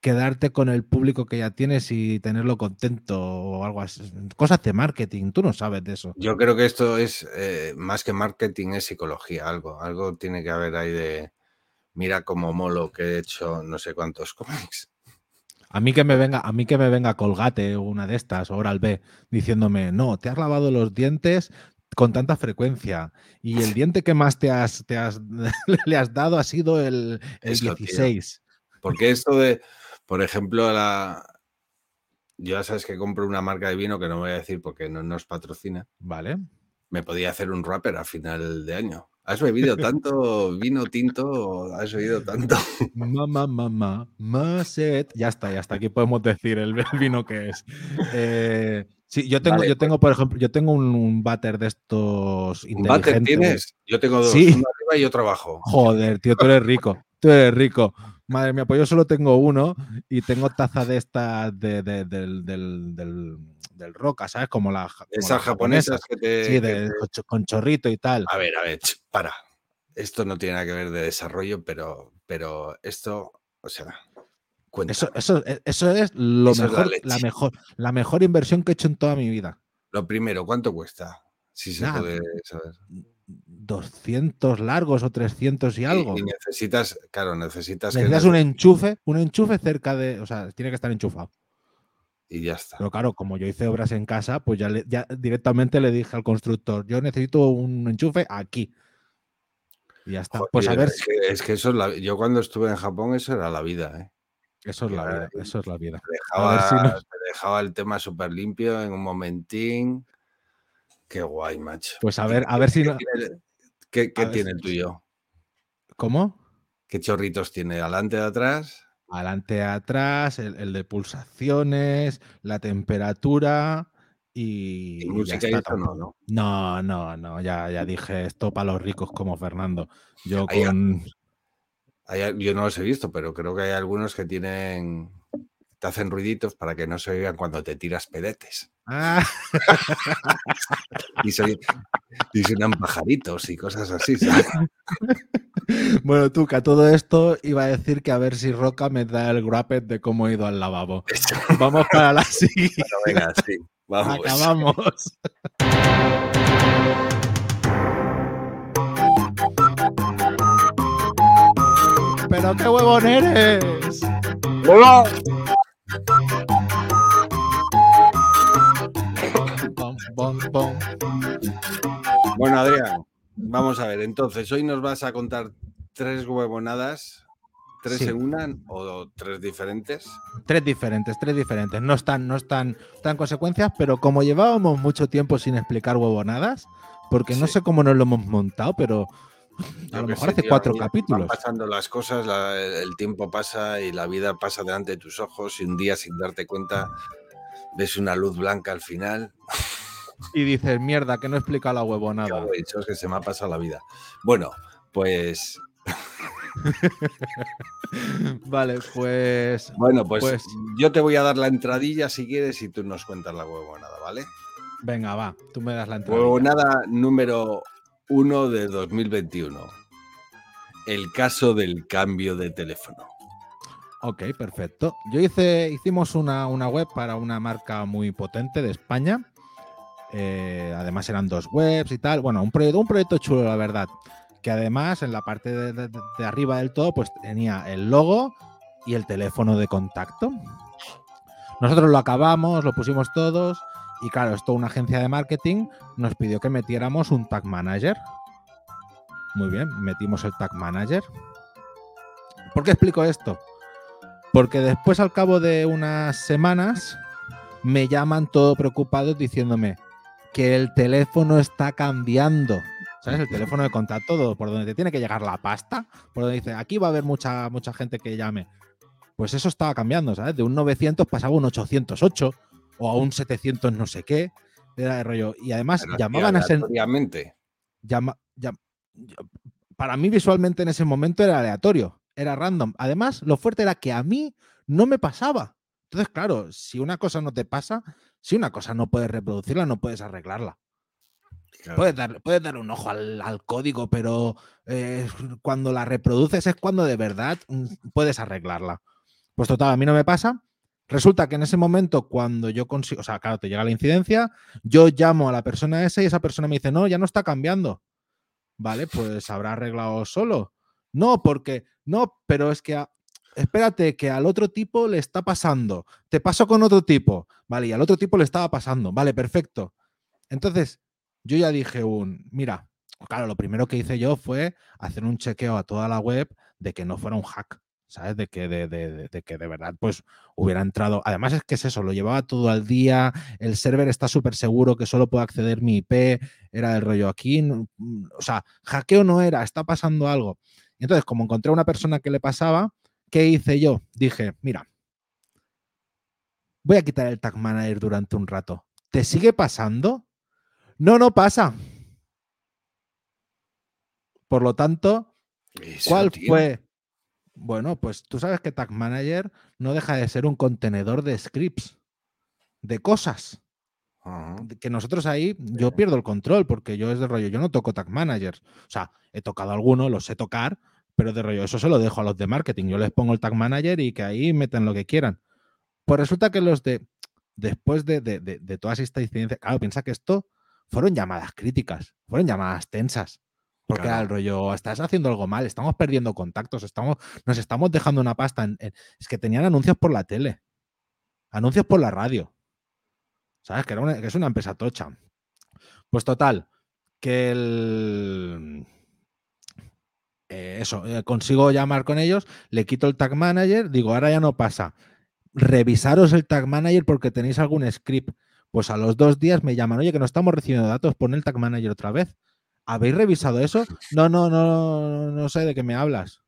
quedarte con el público que ya tienes y tenerlo contento o algo así. Cosas de marketing, tú no sabes de eso. Yo creo que esto es eh, más que marketing, es psicología, algo. Algo tiene que haber ahí de. Mira como molo que he hecho no sé cuántos [laughs] cómics. A mí que me venga, a mí que me venga Colgate o una de estas, o Oral B, diciéndome, no, te has lavado los dientes con tanta frecuencia. Y el [laughs] diente que más te has, te has [laughs] le has dado ha sido el, el Eso, tío. 16. Porque esto de, por ejemplo, la. Yo ya sabes que compro una marca de vino que no voy a decir porque no nos patrocina. ¿Vale? Me podía hacer un rapper a final de año. ¿Has bebido tanto vino tinto? ¿Has bebido tanto? Mamá, mamá, más sed. Ya está, ya está. Aquí podemos decir el vino que es. Eh, sí, yo tengo, Vale, yo pues- tengo, por ejemplo, yo tengo un, un váter de estos ¿Un váter tienes? Yo tengo dos, Sí. uno arriba y otro abajo. Joder, tío, tú eres rico. Tú eres rico. Madre mía, pues yo solo tengo uno y tengo taza de estas de, de- del, del, del, del roca, ¿sabes? Como la como Esas las japonesas que te. Sí, que de, te- con cho- con chorrito y tal. A ver, a ver, para. Esto no tiene nada que ver de desarrollo, pero, pero esto, o sea. Eso, eso, e, eso es lo Eso es la mejor, la, mejor, la mejor inversión que he hecho en toda mi vida. Lo primero, ¿cuánto cuesta? Si se Nada. puede saber. 200 largos o 300 y algo. Y, necesitas, claro, necesitas Necesitas nece- un enchufe, un enchufe cerca de, o sea, tiene que estar enchufado. y ya está. Pero claro, como yo hice obras en casa, pues ya, le- ya directamente le dije al constructor, yo necesito un enchufe aquí. Y ya está. Joder, pues a ver, es, que, es que eso es la, yo cuando estuve en Japón eso era la vida, ¿eh? eso es la vida, eso es la vida. Te dejaba, si nos- te dejaba el tema súper limpio en un momentín. Qué guay, macho. Pues a ver, a ver si ¿Qué no- tiene, qué- tiene el tuyo? ¿Cómo? ¿Qué chorritos tiene? ¿Adelante, de atrás? Adelante, atrás, el, el de pulsaciones, la temperatura y. ¿Y música y está, no, no? No, no, no, ya, ya dije esto para los ricos como Fernando. Yo con. Hay yo no los he visto, pero creo que hay algunos que tienen te hacen ruiditos para que no se oigan cuando te tiras pedetes. Ah. Y, se, y suenan pajaritos y cosas así. ¿sabes? [laughs] Bueno, tú, que a todo esto iba a decir que a ver si Roca me da el grappet de cómo he ido al lavabo. Vamos para la [laughs] siguiente. Venga, sí, vamos. Acabamos. ¡Pero qué huevón eres! ¡Hola! Bueno, Adrián, vamos a ver. Entonces, hoy nos vas a contar tres huevonadas ¿Tres en una o tres diferentes? Tres diferentes, tres diferentes. No están, no están, están consecuencias, pero como llevábamos mucho tiempo sin explicar huevonadas, porque no sé cómo nos lo hemos montado, pero a lo mejor hace cuatro capítulos. Van pasando las cosas, el tiempo pasa y la vida pasa delante de tus ojos y un día sin darte cuenta ves una luz blanca al final. [laughs] Y dices, mierda, que no explica la huevonada. Eso es que se me ha pasado la vida. Bueno, pues [laughs] vale, pues. Bueno, pues, pues, yo te voy a dar la entradilla si quieres y tú nos cuentas la huevonada, ¿vale? Venga, va, tú me das la entradilla. Huevonada número uno de 2021. El caso del cambio de teléfono. Ok, perfecto. Yo hice, hicimos una, web para una marca muy potente de España. Eh, además eran dos webs y tal. Bueno, un proyecto, un proyecto chulo, la verdad que además en la parte de, arriba del todo pues tenía el logo y el teléfono de contacto. Nosotros lo acabamos, lo pusimos todos y claro, esto una agencia de marketing nos pidió que metiéramos un tag manager. Muy bien, metimos el tag manager. ¿Por qué explico esto? Porque después al cabo de unas semanas me llaman todo preocupados diciéndome que el teléfono está cambiando ¿Sabes? El teléfono de contacto, por donde te tiene que llegar la pasta, por donde dice, aquí va a haber mucha, mucha gente que llame. Pues eso estaba cambiando, ¿sabes? De un 900 pasaba un 808 o a un 700 no sé qué. Era de rollo. Y además llamaban a ser. Llama, para mí visualmente en ese momento era aleatorio, era random. Además, lo fuerte era que a mí no me pasaba. Entonces, claro, si una cosa no te pasa, si una cosa no puedes reproducirla, no puedes arreglarla. Puedes, dar, dar, un ojo al, código, pero eh, cuando la reproduces es cuando de verdad mm, puedes arreglarla. Pues total, a mí no me pasa. Resulta que en ese momento, cuando yo consigo, o sea, claro, te llega la incidencia, yo llamo a la persona esa y esa persona me dice, no, ya no está cambiando. Vale, pues habrá arreglado solo. No, porque, no, pero es que, espérate, que al otro tipo le está pasando. Te paso con otro tipo. Vale, y al otro tipo le estaba pasando. Vale, perfecto. Entonces, yo ya dije un, mira, claro, lo primero que hice yo fue hacer un chequeo a toda la web de que no fuera un hack, ¿sabes? De que de, de, que de verdad pues hubiera entrado. Además es que es eso, lo llevaba todo al día, el server está súper seguro que solo puedo acceder mi IP, era el rollo aquí, o sea, hackeo no era, está pasando algo. Y entonces, como encontré a una persona que le pasaba, ¿qué hice yo? Dije, mira, voy a quitar el tag manager durante un rato. ¿Te sigue pasando? No, no pasa. Por lo tanto, ¿cuál fue? Bueno, pues tú sabes que Tag Manager no deja de ser un contenedor de scripts, de cosas. Que nosotros ahí, yo pierdo el control porque yo es de rollo, yo no toco Tag Managers. O sea, he tocado alguno, lo sé tocar, pero de rollo, eso se lo dejo a los de marketing. Yo les pongo el Tag Manager y que ahí metan lo que quieran. Pues resulta que los de, después de, de, de, de todas estas incidencias, claro, piensa que esto fueron llamadas críticas, fueron llamadas tensas. Porque al rollo, estás haciendo algo mal, estamos perdiendo contactos, estamos, nos estamos dejando una pasta. es que tenían anuncios por la tele, anuncios por la radio. ¿Sabes? Que, era es una empresa tocha. Pues total, que el. Eh, eso, eh, consigo llamar con ellos, le quito el tag manager, digo, ahora ya no pasa. Revisaros el tag manager porque tenéis algún script pues a los dos días me llaman, oye, que no estamos recibiendo datos, pon el tag manager otra vez. ¿Habéis revisado eso? No, no, no, no sé de qué me hablas.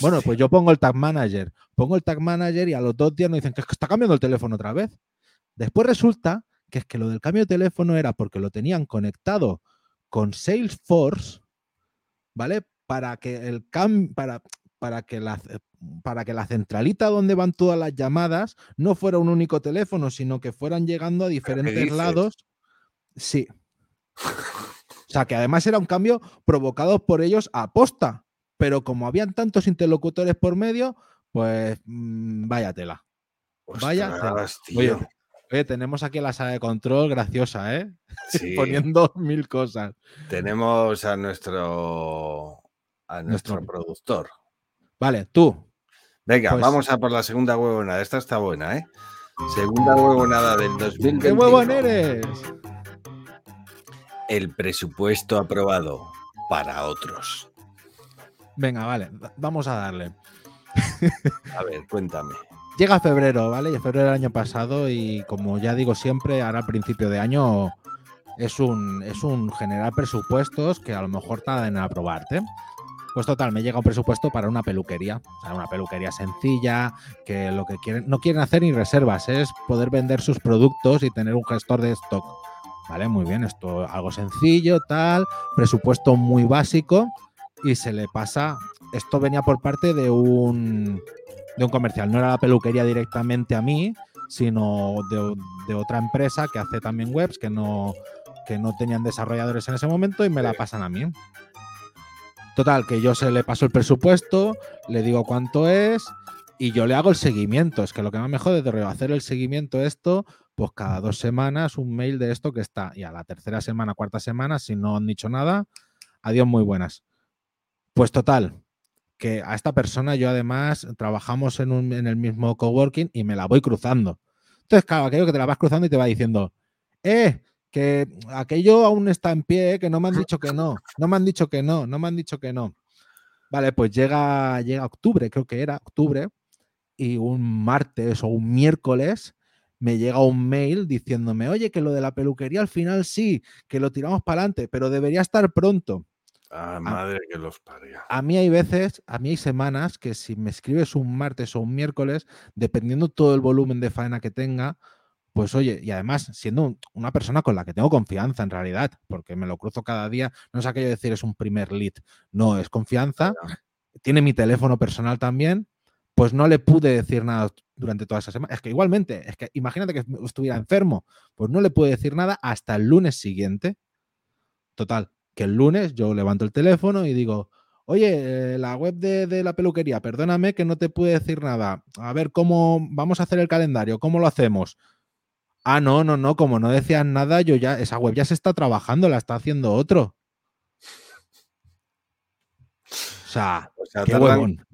Bueno, pues yo pongo el tag manager, pongo el tag manager y a los dos días me dicen que, es que está cambiando el teléfono otra vez. Después resulta que es que lo del cambio de teléfono era porque lo tenían conectado con Salesforce, ¿vale? Para que el cambio, para, para que la, para que la centralita donde van todas las llamadas no fuera un único teléfono, sino que fueran llegando a diferentes lados. Sí. O sea, que además era un cambio provocado por ellos a posta. Pero como habían tantos interlocutores por medio, pues mm, vaya tela. vaya Oye, tenemos aquí la sala de control graciosa, ¿eh? [laughs] Poniendo mil cosas. Tenemos a nuestro a nuestro productor. Vale, tú. Venga, Pues- vamos a por la segunda huevonada. Esta está buena, ¿eh? Segunda huevonada del 2021. ¡Qué huevón eres! El presupuesto aprobado para otros. Venga, vale, va- vamos a darle. [laughs] A ver, cuéntame. Llega febrero, ¿vale? Y febrero del año pasado y como ya digo siempre, ahora principio de año es un, es un generar presupuestos que a lo mejor tardan en aprobarte. Pues total, me llega un presupuesto para una peluquería. O sea, una peluquería sencilla, que lo que quieren, no quieren hacer ni reservas, es poder vender sus productos y tener un gestor de stock. Vale, muy bien, esto algo sencillo, tal, presupuesto muy básico y se le pasa. Esto venía por parte de un, de un comercial, no era la peluquería directamente a mí, sino de, de otra empresa que hace también webs que no, que no tenían desarrolladores en ese momento y me la pasan a mí. Total, que yo se le paso el presupuesto, le digo cuánto es y yo le hago el seguimiento. Es que lo que más me jode de hacer el seguimiento esto, pues cada dos semanas un mail de esto que está. Y a la tercera semana, cuarta semana, si no han dicho nada, adiós muy buenas. Pues total, que a esta persona yo además trabajamos en, un- en el mismo coworking y me la voy cruzando. Entonces, claro, aquello que te la vas cruzando y te va diciendo, eh, que aquello aún está en pie, que no me han dicho que no, no me han dicho que no, no me han dicho que no. Vale, pues llega, llega octubre, creo que era octubre, y un martes o un miércoles me llega un mail diciéndome, oye, que lo de la peluquería al final sí, que lo tiramos para adelante, pero debería estar pronto. Ah, madre que los parió. A mí hay veces, a mí hay semanas que si me escribes un martes o un miércoles, dependiendo todo el volumen de faena que tenga, pues oye, y además siendo un- una persona con la que tengo confianza en realidad, porque me lo cruzo cada día, no es aquello de decir es un primer lead, no, es confianza, tiene mi teléfono personal también, pues no le pude decir nada durante toda esa semana. Es que igualmente, es que imagínate que estuviera enfermo, pues no le pude decir nada hasta el lunes siguiente. Total, que el lunes yo levanto el teléfono y digo, oye, eh, la web de, de la peluquería, perdóname que no te pude decir nada. A ver cómo vamos a hacer el calendario, cómo lo hacemos. Ah, no, no, no, como no decías nada, yo ya, esa web ya se está trabajando, la está haciendo otro. O sea, O sea, qué tardan.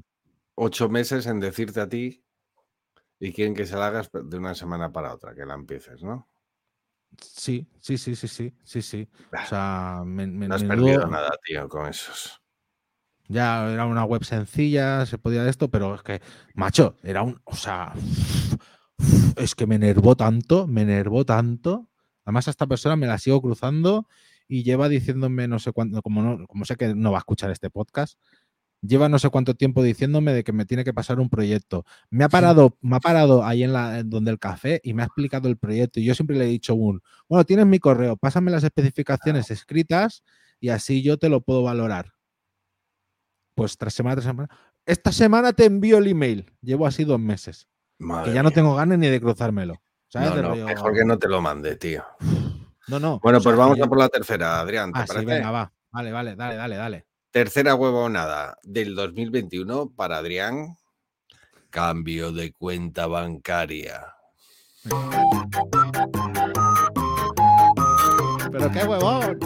Ocho meses en decirte a ti y quieren que se la hagas de una semana para otra, que la empieces, ¿no? Sí, sí, sí, sí, sí, sí, sí. O sea, me, me- No has menudo- perdido nada, tío, con esos. Ya era una web sencilla, se podía de esto, pero es que, macho, era un. O sea, [sniffs] es que me enervó tanto, me enervó tanto. Además, a esta persona me la sigo cruzando y lleva diciéndome no sé cuánto, como, no, como sé que no va a escuchar este podcast, lleva no sé cuánto tiempo diciéndome de que me tiene que pasar un proyecto. Me ha parado, me ha parado ahí en la donde el café y me ha explicado el proyecto. Y yo siempre le he dicho un, bueno, tienes mi correo, pásame las especificaciones escritas y así yo te lo puedo valorar. Pues tras semana tras semana. Esta semana te envío el email. Llevo así dos meses. Madre que ya no tengo ganas ni de cruzármelo. ¿Sabes? No, De no, rollo- mejor que no te lo mande, tío. [sighs] No, no. Bueno, o sea, pues vamos que a yo- por la tercera, Adrián. ¿Te Ah, sí, venga, va. Vale, vale, dale, dale, dale. Tercera huevonada del 2021 para Adrián. Cambio de cuenta bancaria. Pero qué huevón.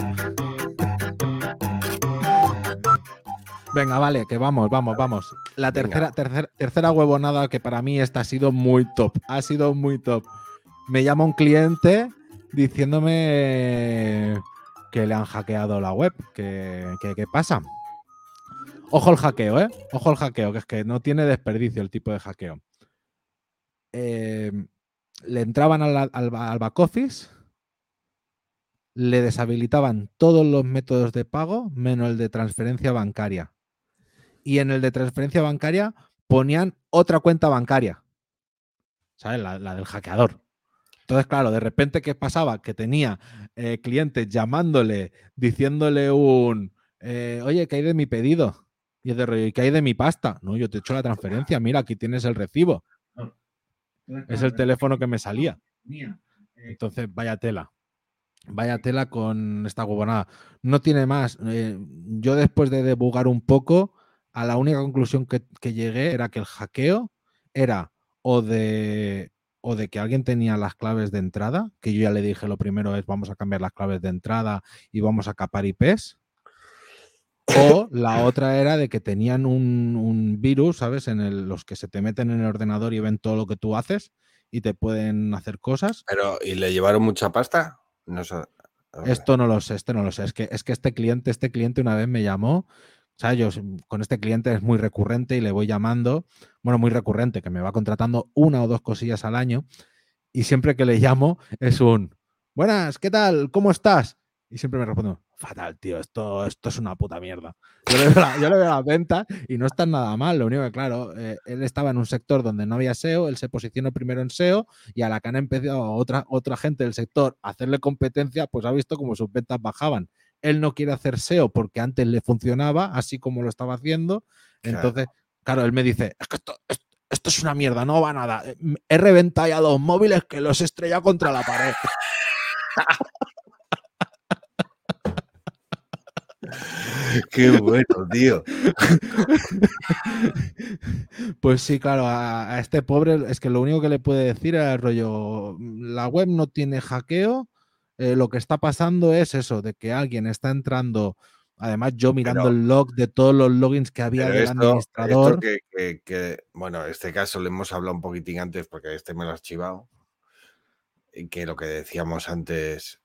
Venga, vale, que vamos, vamos, vamos. La tercera, tercera, tercera huevonada que para mí esta ha sido muy top. Ha sido muy top. Me llama un cliente diciéndome que le han hackeado la web. que que- ¿Qué pasa? Ojo el hackeo, ¿eh? Ojo el hackeo, que es que no tiene desperdicio el tipo de hackeo. Eh, le entraban al, al- al back office, le deshabilitaban todos los métodos de pago menos el de transferencia bancaria. Y en el de transferencia bancaria ponían otra cuenta bancaria. ¿Sabes? La, la del hackeador. Entonces, claro, de repente, ¿qué pasaba? Que tenía eh, clientes llamándole, diciéndole un, eh, oye, ¿qué hay de mi pedido? Y es de rollo, ¿y qué hay de mi pasta? No, yo te he hecho la transferencia, mira, aquí tienes el recibo. Es el teléfono que me salía. Entonces, vaya tela. Vaya tela con esta huevonada. No tiene más. Eh, yo después de debugar un poco, a la única conclusión que, que llegué era que el hackeo era o de, o de que alguien tenía las claves de entrada, que yo ya le dije lo primero es vamos a cambiar las claves de entrada y vamos a capar IPs. O [laughs] la otra era de que tenían un, un virus, ¿sabes? En el- los que se te meten en el ordenador y ven todo lo que tú haces y te pueden hacer cosas. Pero, ¿y le llevaron mucha pasta? No sé. Esto no lo sé, este no lo sé. Es que, es que este cliente, este cliente una vez me llamó. O sea, yo con este cliente es muy recurrente y le voy llamando, bueno, muy recurrente, que me va contratando una o dos cosillas al año. Y siempre que le llamo es un, buenas, ¿qué tal? ¿Cómo estás? Y siempre me responde, fatal, tío, esto, esto es una puta mierda. Yo le, veo la, yo le veo las ventas y no están nada mal. Lo único que, claro, eh, él estaba en un sector donde no había SEO, él se posicionó primero en SEO y a la que han empezado otra, otra gente del sector a hacerle competencia, pues ha visto como sus ventas bajaban. Él no quiere hacer SEO porque antes le funcionaba, así como lo estaba haciendo. Entonces, claro, él me dice, es que esto, es- esto es una mierda, no va nada. Eh, He reventado ya dos móviles que los he estrellado contra la pared. [laughs] Qué bueno, tío. Pues sí, claro, a, a este pobre es que lo único que le puede decir es rollo, la web no tiene hackeo, eh, lo que está pasando es eso, de que alguien está entrando, además yo mirando Pero- el log de todos los logins que había del esto, administrador. esto que, que- que- bueno, este caso lo hemos hablado un poquitín antes porque este me lo has chivado. Y que lo que decíamos antes,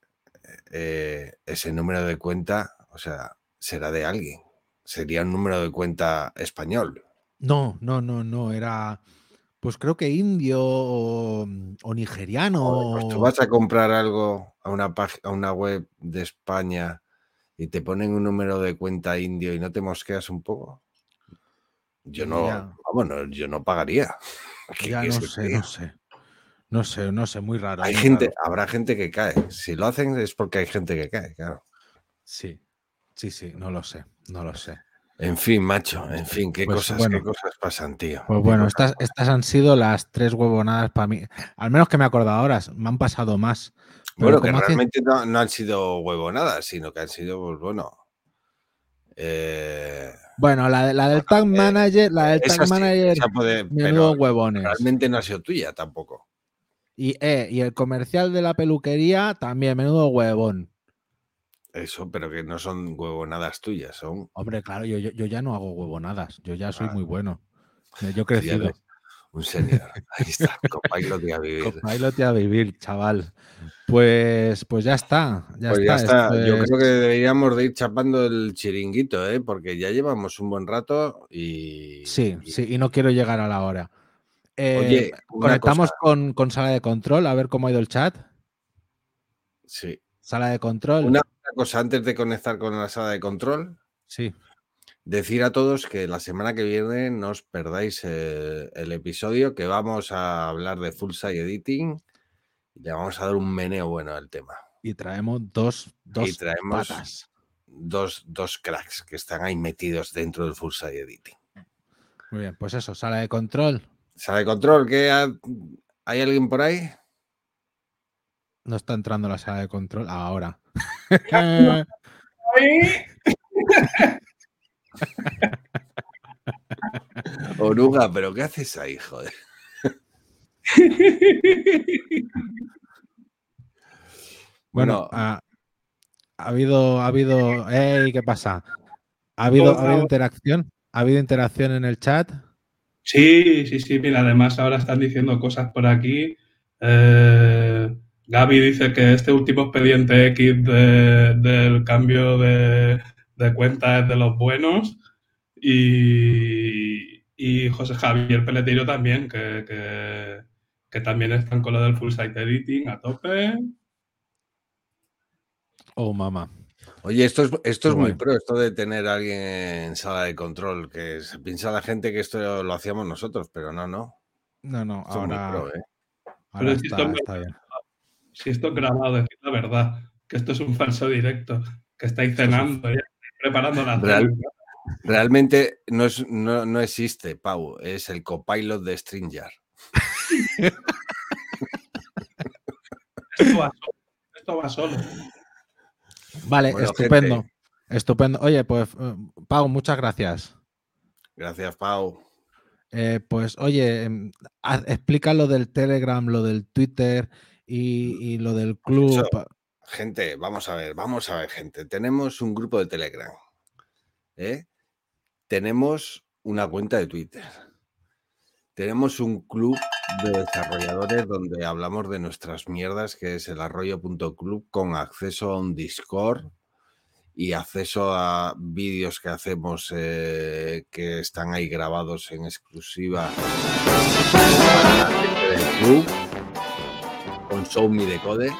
eh, ese número de cuenta, o sea, será de alguien. Sería un número de cuenta español. No, no, no, no, era pues creo que indio o, o nigeriano. Pues tú vas a comprar algo a una, a una web de España y te ponen un número de cuenta indio y no te mosqueas un poco. Yo no, Ya. vamos, no, yo no pagaría. [laughs] ¿Qué Ya no sé, no sé. No sé, no sé, muy raro. Hay muy gente, raro. habrá gente que cae. Si lo hacen es porque hay gente que cae, claro. Sí, sí, sí, no lo sé, no lo sé. En fin, macho, en fin, qué Pues cosas, bueno. qué cosas pasan, tío. Pues bueno, estas, estas han sido las tres huevonadas para mí. Al menos que me acuerdo ahora, me han pasado más. Pero Bueno, que realmente no, no han sido huevonadas, sino que han sido, pues bueno. eh, Bueno, la, la del tag manager, la del tag sí, manager, puede- menudo huevones. realmente no ha sido tuya tampoco. Y, eh, y el comercial de la peluquería también, menudo huevón. Eso, pero que no son huevonadas tuyas, son. Hombre, claro, yo, yo, yo ya no hago huevonadas, yo ya soy Ah. muy bueno. Yo he crecido. Un senior. Ahí está, copilot de a vivir. Copilot a vivir, chaval. Pues, pues ya está. Ya Pues está. ya está. Yo creo que deberíamos de ir chapando el chiringuito, ¿eh? porque ya llevamos un buen rato y. Sí, y- sí, y no quiero llegar a la hora. Eh, Oye, conectamos con, con sala de control, a ver cómo ha ido el chat. Sí. Sala de control. Una, cosa antes de conectar con la sala de control, Sí. decir a todos que la semana que viene no os perdáis eh, el episodio, que vamos a hablar de full site editing y le vamos a dar un meneo bueno al tema. Y traemos dos, dos y traemos patas. dos, dos cracks que están ahí metidos dentro del full site editing. Muy bien, pues eso, sala de control. Sala de control, ¿qué ha- ¿hay alguien por ahí? No está entrando la sala de control ahora. [laughs] Oruga, pero ¿qué haces ahí, joder? [laughs] Bueno, Bueno, ha, ha habido, ha habido. ¡Ey! ¿Qué pasa? ¿Ha habido, ha habido interacción? ¿Ha habido interacción en el chat? Sí, sí, sí. Mira, además ahora están diciendo cosas por aquí. Eh, Gaby dice que este último expediente X de- del cambio de, de cuenta es de los buenos. Y, y José Javier Peleteiro también, que, que- que también están con lo del full site editing a tope. Oh, mamá. oye, esto es, esto es muy pro, esto de tener a alguien en sala de control, que se piensa la gente que esto lo hacíamos nosotros, pero no, no. No, no, Esto es muy ahora, pro, ¿eh? ahora Pero está, esto me- está bien. Si esto es grabado, decir la verdad, que esto es un falso directo, que estáis cenando, ya preparando la cena. Real- realmente no, es, no, no existe, Pau, es el copilot de Stringer. [laughs] Esto va solo. Esto va solo. Vale, Bueno, estupendo. gente. Estupendo. Oye, pues, eh, Pau, muchas gracias. Gracias, Pau. Eh, pues, oye, em, explica lo del Telegram, lo del Twitter y, y lo del club. Eso. Gente, vamos a ver, vamos a ver, gente. Tenemos un grupo de Telegram ¿eh? tenemos una cuenta de Twitter. Tenemos un club de desarrolladores donde hablamos de nuestras mierdas, que es el arroyo.club, con acceso a un Discord y acceso a vídeos que hacemos eh, que están ahí grabados en exclusiva para la gente del club con Show Me the Code,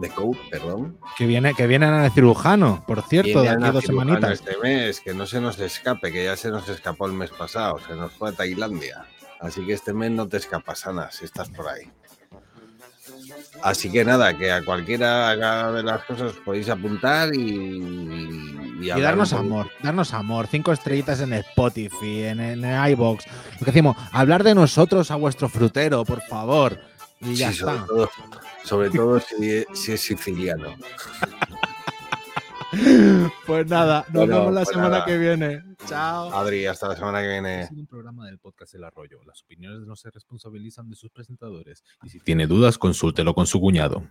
de Code, perdón. Que viene, que vienen a el cirujano, por cierto, de aquí a dos semanitas. Este mes, que no se nos escape, que ya se nos escapó el mes pasado, se nos fue a Tailandia. Así que este mes no te escapas, Ana, si estás por ahí. Así que nada, que a cualquiera de las cosas os podéis apuntar y, Y hablar darnos amor, darnos amor. Cinco estrellitas en Spotify, en, en iBox. Lo que decimos, hablar de nosotros a vuestro frutero, por favor. Y ya Sí, sobre está. todo, sobre todo si, si es siciliano. [laughs] Pues nada, nos Bueno, vemos la pues semana nada. que viene. Chao. Adri, hasta la semana que viene. Ha sido un programa del podcast El Arroyo. Las opiniones no se responsabilizan de sus presentadores. Y si tiene dudas, consúltelo con su cuñado.